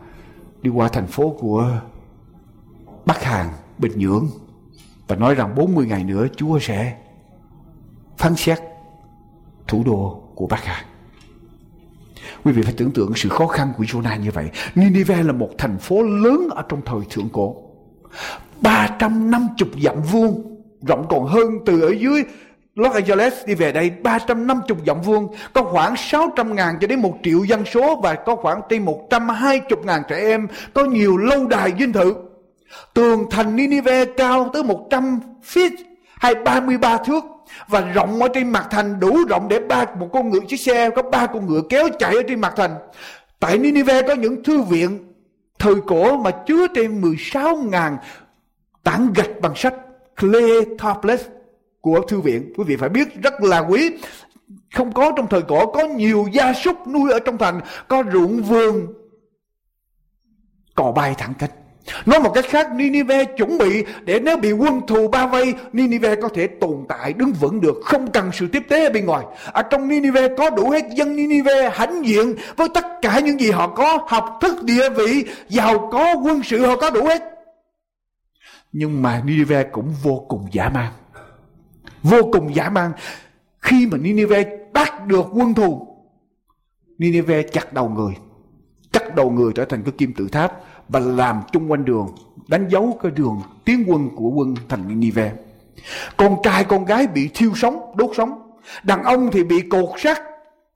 đi qua thành phố của Bắc Hàn, Bình Nhưỡng và nói rằng 40 ngày nữa Chúa sẽ phán xét thủ đô của Bắc Hàn. Quý vị phải tưởng tượng sự khó khăn của Jonah như vậy. Nineveh là một thành phố lớn ở trong thời thượng cổ. 350 dặm vuông, rộng còn hơn từ ở dưới Los Angeles đi về đây 350 dặm vuông, có khoảng 600 ngàn cho đến 1 triệu dân số và có khoảng trên 120 ngàn trẻ em, có nhiều lâu đài dinh thự. Tường thành Nineveh cao tới 100 feet hay 33 thước và rộng ở trên mặt thành đủ rộng để ba một con ngựa chiếc xe có ba con ngựa kéo chạy ở trên mặt thành. Tại Nineveh có những thư viện thời cổ mà chứa trên 16 ngàn tảng gạch bằng sách clay tablets của thư viện. Quý vị phải biết rất là quý. Không có trong thời cổ có nhiều gia súc nuôi ở trong thành, có ruộng vườn cò bay thẳng cánh. Nói một cách khác Nineveh chuẩn bị để nếu bị quân thù bao vây Nineveh có thể tồn tại, đứng vững được, Không cần sự tiếp tế ở bên ngoài. Ở trong Nineveh có đủ hết dân Nineveh hãnh diện Với tất cả những gì họ có, Học thức địa vị, Giàu có, quân sự, họ có đủ hết. Nhưng mà Nineveh cũng vô cùng giả man. Vô cùng giả man. Khi mà Nineveh bắt được quân thù Nineveh chặt đầu người. Chặt đầu người trở thành cái kim tự tháp và làm chung quanh đường đánh dấu cái đường tiến quân của quân thành Ninive. Con trai con gái bị thiêu sống, đốt sống. Đàn ông thì bị cột sắt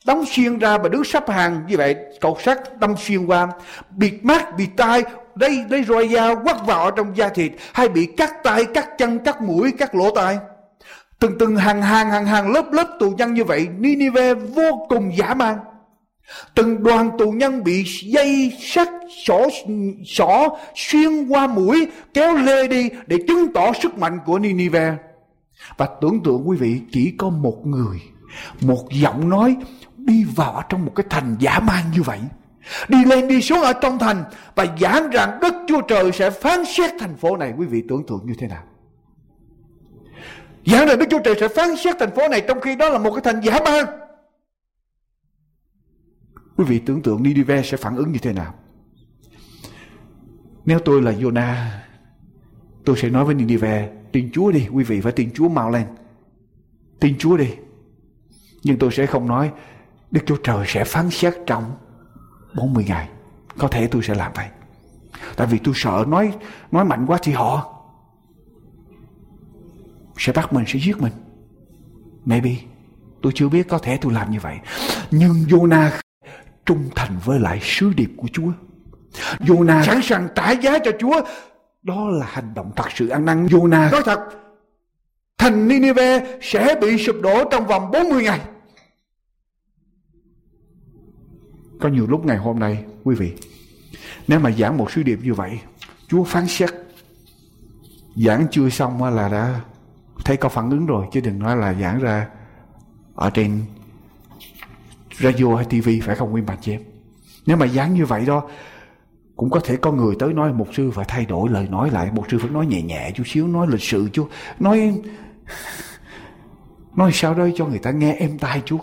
đóng xuyên ra và đứng sắp hàng. Như vậy cột sắt đâm xuyên qua. Bịt mắt bịt tai đây đây roi dao quất vào trong da thịt. Hay bị cắt tay cắt chân cắt mũi cắt lỗ tai. Từng từng hàng hàng hàng hàng lớp lớp tù nhân như vậy Ninive vô cùng dã man. Từng đoàn tù nhân bị dây sắt sỏ, sỏ xuyên qua mũi kéo lê đi để chứng tỏ sức mạnh của Ninive Và tưởng tượng quý vị chỉ có một người, một giọng nói đi vào trong một cái thành giả man như vậy. Đi lên đi xuống ở trong thành và giảng rằng Đức Chúa Trời sẽ phán xét thành phố này. Quý vị tưởng tượng như thế nào? Giảng rằng Đức Chúa Trời sẽ phán xét thành phố này trong khi đó là một cái thành giả man. Quý vị tưởng tượng Ninive sẽ phản ứng như thế nào? Nếu tôi là Jonah, tôi sẽ nói với Ninive, tin Chúa đi, quý vị phải tin Chúa mau lên. Tin Chúa đi. Nhưng tôi sẽ không nói Đức Chúa Trời sẽ phán xét trong 40 ngày. Có thể tôi sẽ làm vậy. Tại vì tôi sợ nói nói mạnh quá thì họ sẽ bắt mình, sẽ giết mình. Maybe. Tôi chưa biết có thể tôi làm như vậy. Nhưng Jonah trung thành với lại sứ điệp của Chúa. Jonah sẵn sàng trả giá cho Chúa. Đó là hành động thật sự ăn năn. Jonah nói thật, thành Nineveh sẽ bị sụp đổ trong vòng 40 ngày. Có nhiều lúc ngày hôm nay, quý vị, nếu mà giảng một sứ điệp như vậy, Chúa phán xét. Giảng chưa xong là đã thấy có phản ứng rồi, chứ đừng nói là giảng ra ở trên radio hay TV phải không quý bà chị em? Nếu mà dán như vậy đó, cũng có thể có người tới nói một sư phải thay đổi lời nói lại, một sư phải nói nhẹ nhẹ chút xíu, nói lịch sự chút, nói nói sao đây cho người ta nghe êm tai chút.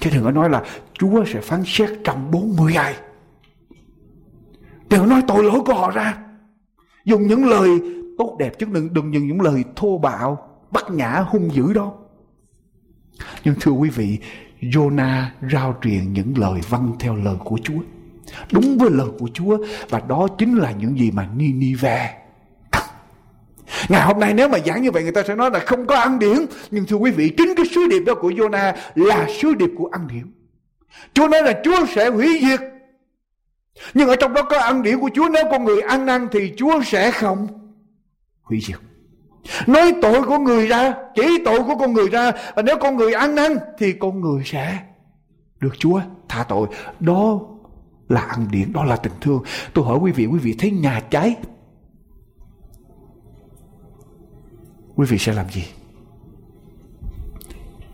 Chứ đừng có nói là chúa sẽ phán xét trong 40 ngày đừng nói tội lỗi của họ ra. Dùng những lời tốt đẹp chứ đừng đừng dùng những lời thô bạo, bắt nhã hung dữ đó. Nhưng thưa quý vị Jonah rao truyền những lời vâng theo lời của Chúa. Đúng với lời của Chúa, và đó chính là những gì mà Ninive Ngày hôm nay nếu mà giảng như vậy, người ta sẽ nói là không có ăn điển Nhưng thưa quý vị, chính cái sứ điệp đó của Jonah là sứ điệp của ăn điển Chúa nói là Chúa sẽ hủy diệt. Nhưng ở trong đó có ăn điển của Chúa. Nếu con người ăn năn thì Chúa sẽ không hủy diệt. Nói tội của người ra, Chỉ tội của con người ra. Và nếu con người ăn năn, Thì con người sẽ được Chúa tha tội. Đó là ăn điển, Đó là tình thương. Tôi hỏi quý vị Quý vị thấy nhà cháy, Quý vị sẽ làm gì?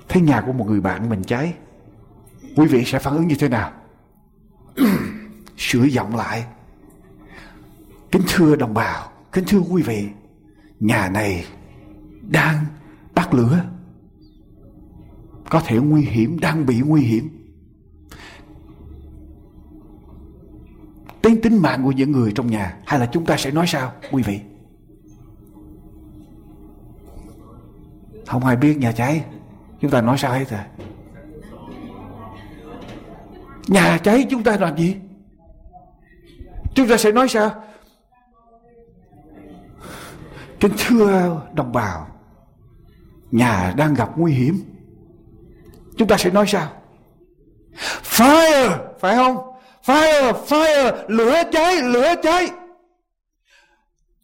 Thấy nhà của một người bạn mình cháy, Quý vị sẽ phản ứng như thế nào? Sửa giọng lại. Kính thưa đồng bào, Kính thưa quý vị nhà này đang bắt lửa. Có thể nguy hiểm, đang bị nguy hiểm. Đến tính mạng của những người trong nhà, hay là chúng ta sẽ nói sao, quý vị? Không ai biết nhà cháy. Chúng ta nói sao hết rồi nhà cháy chúng ta làm gì? Chúng ta sẽ nói sao? Kính thưa đồng bào, Nhà đang gặp nguy hiểm. Chúng ta sẽ nói sao? Fire, Phải không? Fire Fire, Lửa cháy Lửa cháy.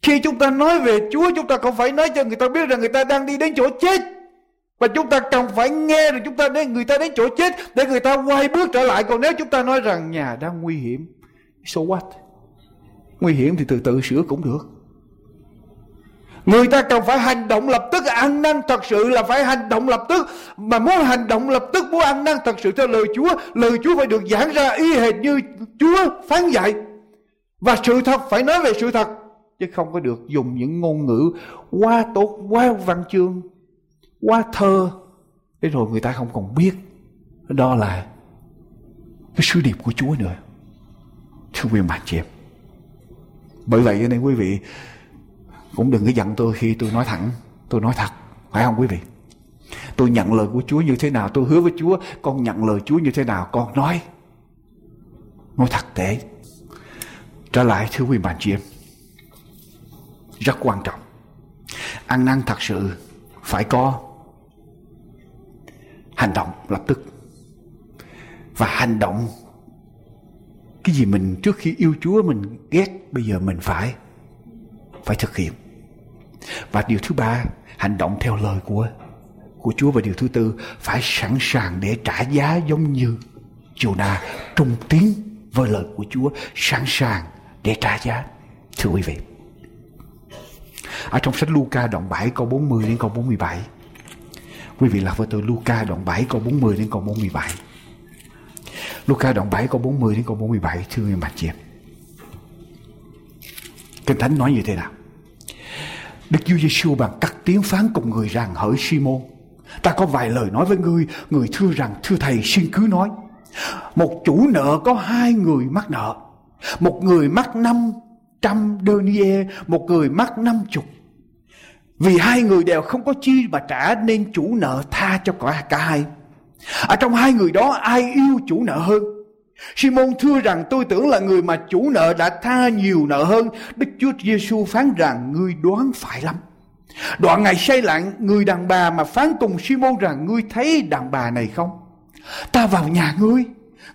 Khi chúng ta nói về Chúa, Chúng ta không phải nói cho người ta biết rằng Người ta đang đi đến chỗ chết. Và chúng ta cần phải nghe rồi chúng ta đến người ta đến chỗ chết để người ta quay bước trở lại. Còn nếu chúng ta nói rằng nhà đang nguy hiểm, so what? Nguy hiểm thì từ từ sửa cũng được. Người ta cần phải hành động lập tức ăn năn thật sự là phải hành động lập tức. Mà muốn hành động lập tức muốn ăn năn thật sự theo lời Chúa Lời Chúa phải được giảng ra y hệt như Chúa phán dạy. Và sự thật phải nói về sự thật Chứ không có được dùng những ngôn ngữ quá tốt, quá văn chương Quá thơ. Để rồi người ta không còn biết. Đó là cái sứ điệp của Chúa nữa. Thưa quý bạn chị em. Bởi vậy cho nên quý vị cũng đừng có giận tôi khi tôi nói thẳng. Tôi nói thật, phải không quý vị? Tôi nhận lời của chúa như thế nào, tôi hứa với chúa, con nhận lời chúa như thế nào, con nói. Nói thật tế trở lại, thưa quý bạn chị em, rất quan trọng. Ăn năn thật sự phải có hành động lập tức. Và hành động cái gì mình trước khi yêu chúa mình ghét, bây giờ mình phải phải thực hiện và điều thứ ba, hành động theo lời của của Chúa và điều thứ tư phải sẵn sàng để trả giá giống như Jonah trung tín với lời của Chúa, sẵn sàng để trả giá. Thưa quý vị, ở trong sách Luca đoạn 7 câu 40 đến câu 47. Quý vị lạc với tôi Luca đoạn 7 câu 40 đến câu 47. Luca đoạn 7 câu 40 đến câu 47 thưa em bạn chị em. Kinh Thánh nói như thế nào? Đức Chúa Giêsu bằng cắt tiếng phán cùng người rằng hỡi Simon Ta có vài lời nói với ngươi Người thưa rằng thưa thầy xin cứ nói. Một chủ nợ có hai người mắc nợ. Một người mắc năm trăm denier Một người mắc năm chục. Vì hai người đều không có chi mà trả Nên chủ nợ tha cho cả, cả hai. Ở trong hai người đó ai yêu chủ nợ hơn? Simon thưa rằng tôi tưởng là người mà chủ nợ đã tha nhiều nợ hơn. Đức Chúa Giêsu phán rằng ngươi đoán phải lắm. Đoạn ngày say lặng, người đàn bà mà phán cùng Simon rằng ngươi thấy đàn bà này không? Ta vào nhà ngươi,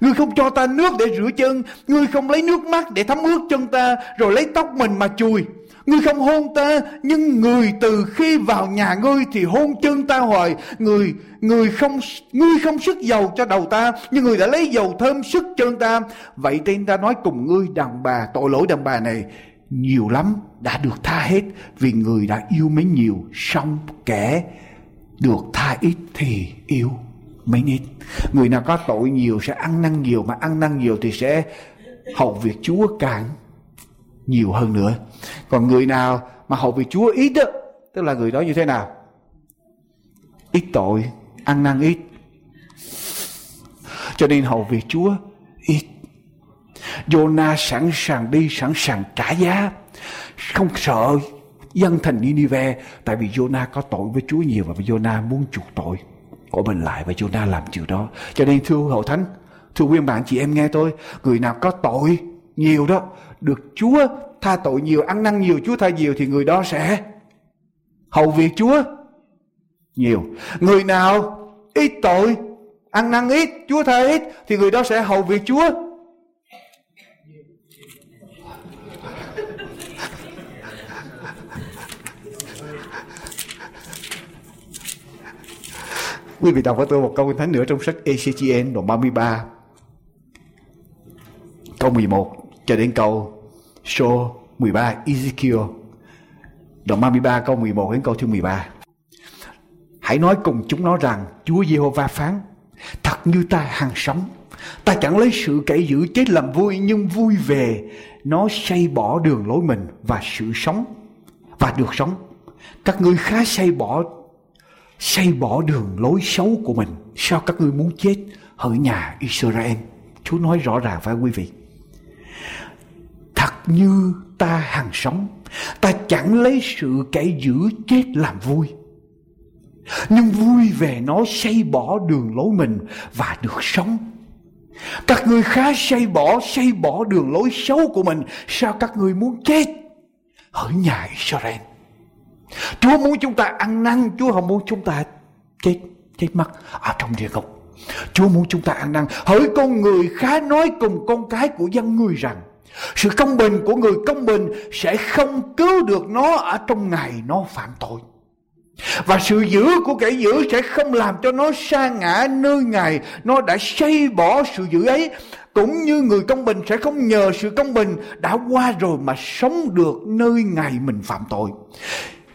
ngươi không cho ta nước để rửa chân, ngươi không lấy nước mắt để thấm ướt chân ta, rồi lấy tóc mình mà chùi. Ngươi không hôn ta, nhưng người từ khi vào nhà ngươi thì hôn chân ta hoài. Người người không ngươi không sức dầu cho đầu ta, nhưng người đã lấy dầu thơm sức chân ta. Vậy tên ta nói cùng ngươi đàn bà, tội lỗi đàn bà này nhiều lắm đã được tha hết vì người đã yêu mấy nhiều, xong kẻ được tha ít thì yêu mấy ít người nào có tội nhiều sẽ ăn năn nhiều mà ăn năn nhiều thì sẽ hầu việc Chúa càng nhiều hơn nữa. Còn người nào mà hầu vì Chúa ít đó tức là người đó như thế nào? Ít tội, ăn năn ít. Cho nên hầu việc Chúa ít. Jonah sẵn sàng đi, sẵn sàng trả giá. Không sợ dân thành Ninive tại vì Jonah có tội với Chúa nhiều và Jonah muốn chuộc tội của mình lại và Jonah làm điều đó. Cho nên thưa hậu thánh, thưa quý bạn, chị em nghe tôi, người nào có tội nhiều đó. Được Chúa tha tội nhiều, ăn năn nhiều, Chúa tha nhiều thì người đó sẽ hầu việc Chúa nhiều. Người nào ít tội, ăn năn ít, Chúa tha ít thì người đó sẽ hầu việc Chúa. Quý vị đọc với tôi một câu kinh thánh nữa trong sách ECGN đoạn 33 câu 11 cho đến câu số 13 Ezekiel. Đoạn 33 câu 11 đến câu thứ 13 Hãy nói cùng chúng nó rằng, Chúa Giê-hô-va phán, Thật như ta hàng sống. Ta chẳng lấy sự cậy giữ chết làm vui, Nhưng vui về Nó xây bỏ đường lối mình Và sự sống Và được sống. Các ngươi khá xây bỏ Xây bỏ đường lối xấu của mình. Sao các ngươi muốn chết? Ở nhà Israel. Chúa nói rõ ràng phải quý vị? Thật như ta hàng sống. Ta chẳng lấy sự cậy giữ chết làm vui. Nhưng vui về nó xây bỏ đường lối mình và được sống. Các ngươi khá xây bỏ xây bỏ đường lối xấu của mình. Sao các ngươi muốn chết? Ở nhà Israel. Chúa muốn chúng ta ăn năn, Chúa không muốn chúng ta chết chết mất ở trong địa ngục. Chúa muốn chúng ta ăn năn. Hỡi con người khá nói cùng con cái của dân người rằng sự công bình của người công bình sẽ không cứu được nó ở trong ngày nó phạm tội. Và sự giữ của kẻ giữ sẽ không làm cho nó sa ngã nơi Ngài Nó đã xây bỏ sự giữ ấy. Cũng như người công bình sẽ không nhờ sự công bình đã qua rồi mà sống được nơi Ngài mình phạm tội.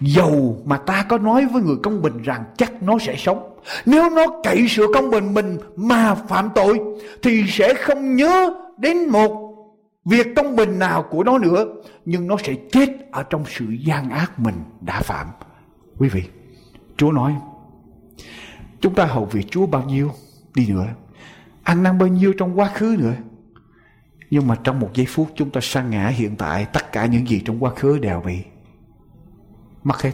Dầu mà ta có nói với người công bình rằng chắc nó sẽ sống, Nếu nó cậy sự công bình mình mà phạm tội Thì sẽ không nhớ đến một việc công bình nào của nó nữa Nhưng nó sẽ chết ở trong sự gian ác mình đã phạm Quý vị, Chúa nói, chúng ta hầu việc Chúa bao nhiêu đi nữa, ăn năn bao nhiêu trong quá khứ nữa. Nhưng mà trong một giây phút chúng ta sa ngã hiện tại, tất cả những gì trong quá khứ đều bị mất hết.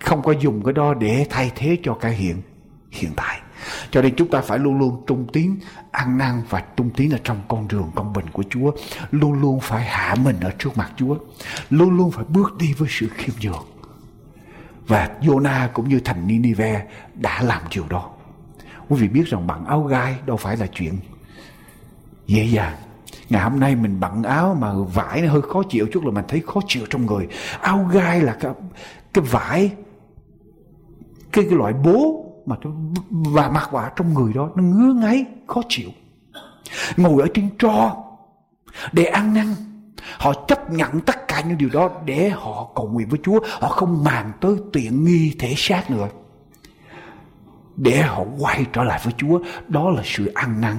Không có dùng cái đó để thay thế cho cái hiện hiện tại. Cho nên chúng ta phải luôn luôn trung tín, ăn năn và trung tín ở trong con đường công bình của Chúa. Luôn luôn phải hạ mình ở trước mặt Chúa. Luôn luôn phải bước đi với sự khiêm nhường. Và Jonah cũng như thành Ninive đã làm điều đó. Quý vị biết rằng bằng áo gai đâu phải là chuyện dễ dàng. Ngày hôm nay mình bận áo mà vải nó hơi khó chịu chút là mình thấy khó chịu trong người. Áo gai là cái, cái vải, cái, cái loại bố mà và mặc quả trong người đó nó ngứa ngáy, khó chịu. Ngồi ở trên tro để ăn năn Họ chấp nhận tất cả những điều đó để họ cầu nguyện với Chúa. Họ không màng tới tiện nghi thể xác nữa. Để họ quay trở lại với Chúa. Đó là sự ăn năn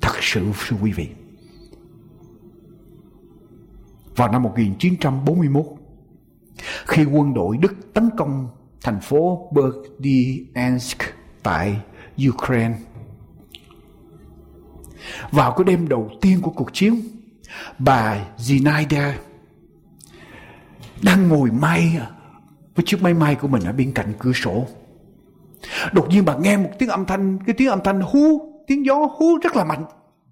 thật sự sư quý vị. Vào năm 1941, khi quân đội Đức tấn công thành phố Berdyansk tại Ukraine. Vào cái đêm đầu tiên của cuộc chiến, bà Zinaida đang ngồi may với chiếc máy may của mình ở bên cạnh cửa sổ. Đột nhiên bà nghe một tiếng âm thanh, cái tiếng âm thanh hú, tiếng gió hú rất là mạnh.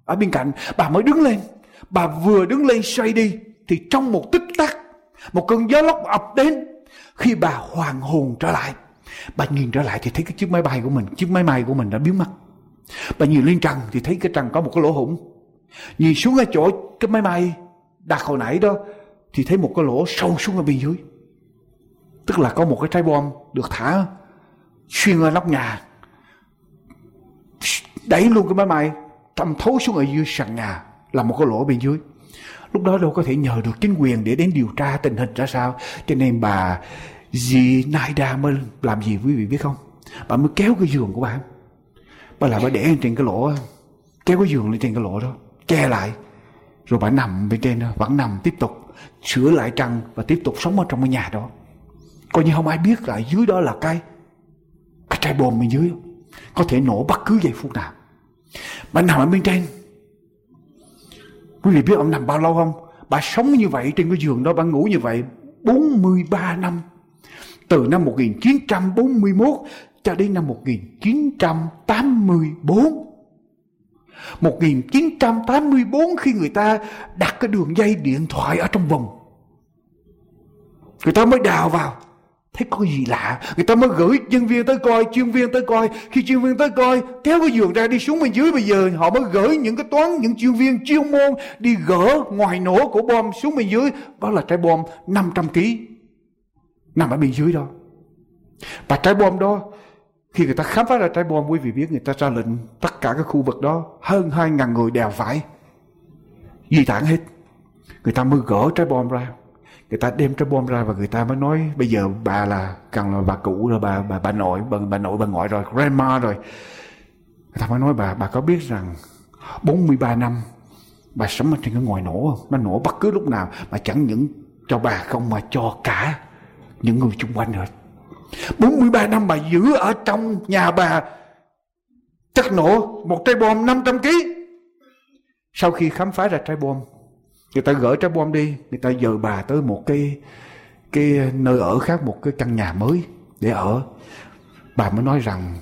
Ở bên cạnh, bà mới đứng lên. Bà vừa đứng lên xoay đi, thì trong một tích tắc, một cơn gió lốc ập đến. Khi bà hoàn hồn trở lại, bà nhìn trở lại thì thấy cái chiếc máy bay của mình, chiếc máy bay của mình đã biến mất. Bà nhìn lên trần thì thấy cái trần có một cái lỗ hổng. Nhìn xuống ở chỗ cái máy bay đặt hồi nãy đó thì thấy một cái lỗ sâu xuống ở bên dưới. Tức là có một cái trái bom được thả xuyên ở nóc nhà. Đẩy luôn cái máy bay thâm thấu xuống ở dưới sàn nhà là một cái lỗ bên dưới. Lúc đó đâu có thể nhờ được chính quyền để đến điều tra tình hình ra sao. Cho nên bà dì Naida mới làm gì quý vị biết không? Bà mới kéo cái giường của bà. bà lại bà để lên trên cái lỗ kéo cái giường lên trên cái lỗ đó, che lại rồi bà nằm bên trên đó, vẫn nằm tiếp tục sửa lại trăng và tiếp tục sống ở trong cái nhà đó coi như không ai biết là dưới đó là cái cái trái bom bên dưới có thể nổ bất cứ giây phút nào bà nằm ở bên trên quý vị biết ông nằm bao lâu không? Bà sống như vậy trên cái giường đó, bà ngủ như vậy 43 năm. Từ năm 1941 cho đến năm 1984 1984 khi người ta đặt cái đường dây điện thoại ở trong vùng người ta mới đào vào thấy có gì lạ? Người ta mới gửi nhân viên tới coi, chuyên viên tới coi. Khi chuyên viên tới coi, kéo cái giường ra đi xuống bên dưới bây giờ. Họ mới gửi những cái toán, những chuyên viên chuyên môn đi gỡ ngoài nổ của bom xuống bên dưới. Đó là trái bom 500 kg nằm ở bên dưới đó. Và trái bom đó, khi người ta khám phá ra trái bom, quý vị biết người ta ra lệnh tất cả các khu vực đó, hơn 2.000 người đều phải di tản hết. Người ta mới gỡ trái bom ra người ta đem trái bom ra và người ta mới nói bây giờ bà là cần là bà cụ rồi bà bà bà nội bà, bà nội bà ngoại rồi grandma rồi. Người ta mới nói bà bà có biết rằng 43 năm bà sống ở trên cái ngoài nổ không? Nó nổ bất cứ lúc nào mà chẳng những cho bà không mà cho cả những người xung quanh hết. 43 năm bà giữ ở trong nhà bà chắc nổ một trái bom 500 kg sau khi khám phá ra trái bom người ta gỡ trái bom đi người ta dời bà tới một cái cái nơi ở khác một cái căn nhà mới để ở. Bà mới nói rằng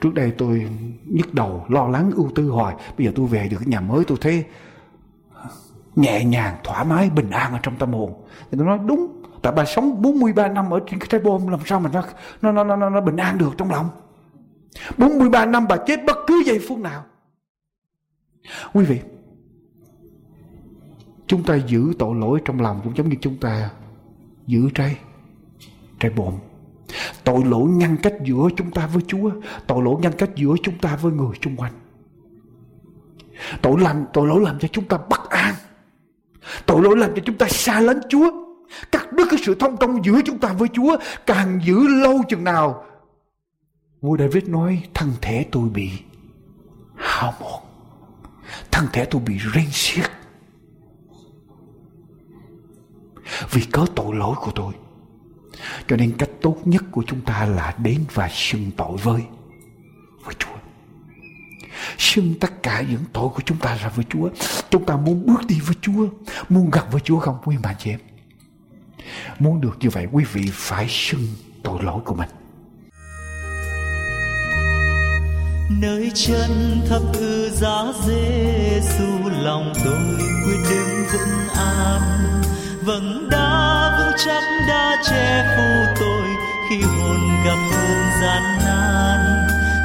trước đây tôi nhức đầu lo lắng ưu tư hoài. Bây giờ tôi về được cái nhà mới tôi thấy nhẹ nhàng thoải mái bình an ở trong tâm hồn. Thì tôi nói đúng tại bà sống 43 năm ở trên cái trái bom làm sao mà nó nó nó nó, nó bình an được trong lòng? 43 năm bà chết bất cứ giây phút nào. Quý vị chúng ta giữ tội lỗi trong lòng cũng giống như chúng ta giữ trái trái bồn tội lỗi ngăn cách giữa chúng ta với Chúa, tội lỗi ngăn cách giữa chúng ta với người xung quanh. Tội làm, tội lỗi làm cho chúng ta bất an. Tội lỗi làm cho chúng ta xa lánh Chúa. Cắt đứt cái sự thông công giữa chúng ta với Chúa, càng giữ lâu chừng nào. Vua David nói, thân thể tôi bị hao mòn. Thân thể tôi bị rên xiết. Vì có tội lỗi của tôi. Cho nên cách tốt nhất của chúng ta là đến và xưng tội với với Chúa. Xưng tất cả những tội của chúng ta ra với Chúa. Chúng ta muốn bước đi với Chúa, muốn gặp với Chúa không, quý bà chị em? Muốn được như vậy, quý vị phải xưng tội lỗi của mình. Nơi chân thấp ư giá Giêsu lòng tôi quyết định vững an chắc đã che phủ tôi khi hồn gặp cơn gian nan.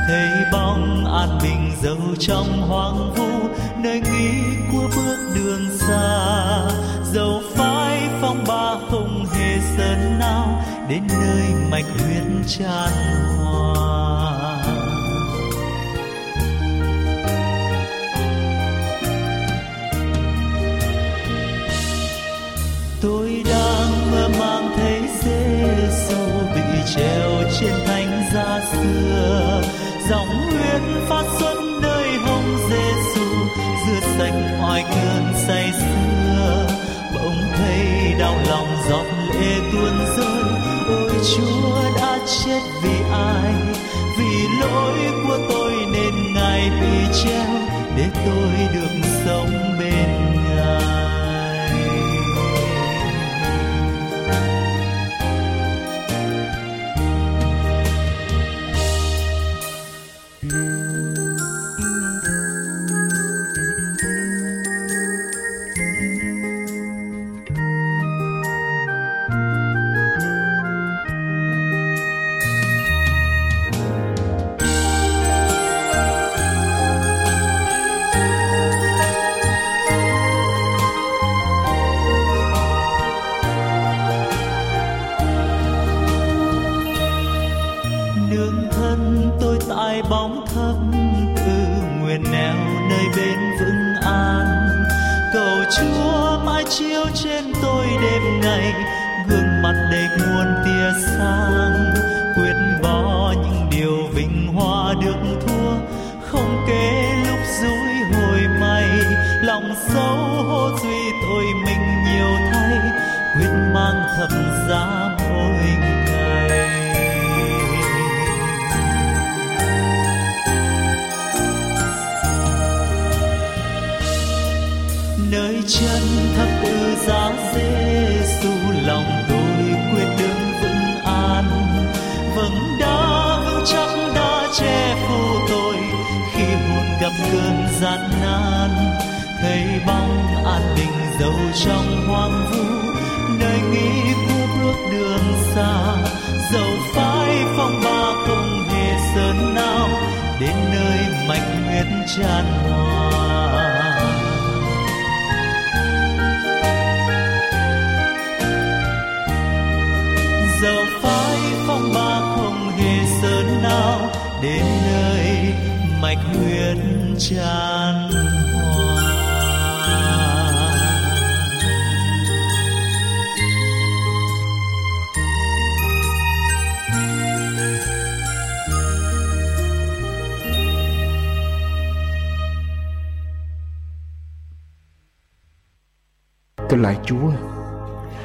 Thấy bóng an bình dấu trong hoang vu, nơi nghĩ của bước đường xa. Dầu phai phong ba không hề sơn nào, đến nơi mạch huyết tràn hòa. Tôi treo trên thánh giá xưa. Dòng huyết phát xuân nơi hồng Giêsu rửa sạch mọi cơn say xưa bỗng thấy đau lòng giọt lệ tuôn rơi, ôi Chúa đã chết vì ai? Vì lỗi của tôi nên ngài bị treo để tôi được sống bên Tôi lại Chúa,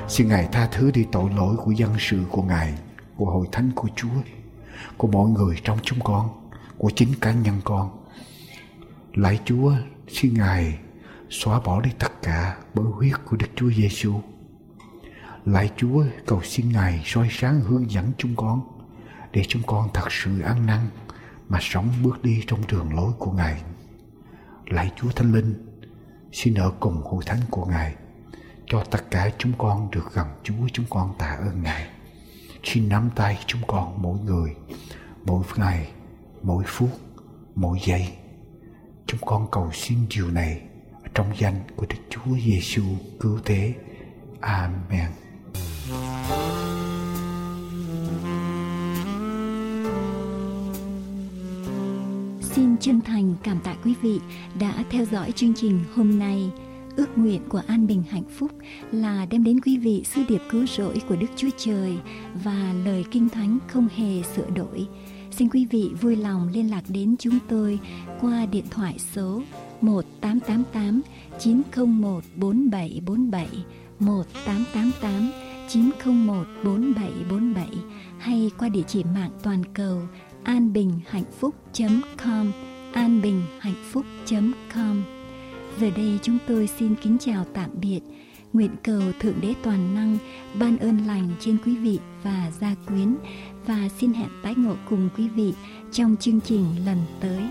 xin Ngài tha thứ đi tội lỗi của dân sự của Ngài, của hội thánh của Chúa, của mọi người trong chúng con, của chính cá nhân con. Lại Chúa, xin Ngài xóa bỏ đi tất cả bởi huyết của Đức Chúa Giêsu. Lại Chúa, cầu xin Ngài soi sáng hướng dẫn chúng con, để chúng con thật sự ăn năn mà sống bước đi trong đường lối của Ngài. lạy Chúa Thánh Linh, xin ở cùng hội thánh của Ngài cho tất cả chúng con được gần Chúa chúng con tạ ơn Ngài. Xin nắm tay chúng con mỗi người, mỗi ngày, mỗi phút, mỗi giây. Chúng con cầu xin điều này trong danh của Đức Chúa Giêsu cứu thế. Amen. Xin chân thành cảm tạ quý vị đã theo dõi chương trình hôm nay. Ước nguyện của An Bình Hạnh Phúc là đem đến quý vị sư điệp cứu rỗi của Đức Chúa Trời và lời kinh thánh không hề sửa đổi. Xin quý vị vui lòng liên lạc đến chúng tôi qua điện thoại số 1888 901 4747 1888 901 4747 hay qua địa chỉ mạng toàn cầu anbinhhạnhphúc.com anbinhhạnhphúc.com Giờ đây chúng tôi xin kính chào tạm biệt. Nguyện cầu Thượng Đế Toàn Năng ban ơn lành trên quý vị và gia quyến, và xin hẹn tái ngộ cùng quý vị trong chương trình lần tới.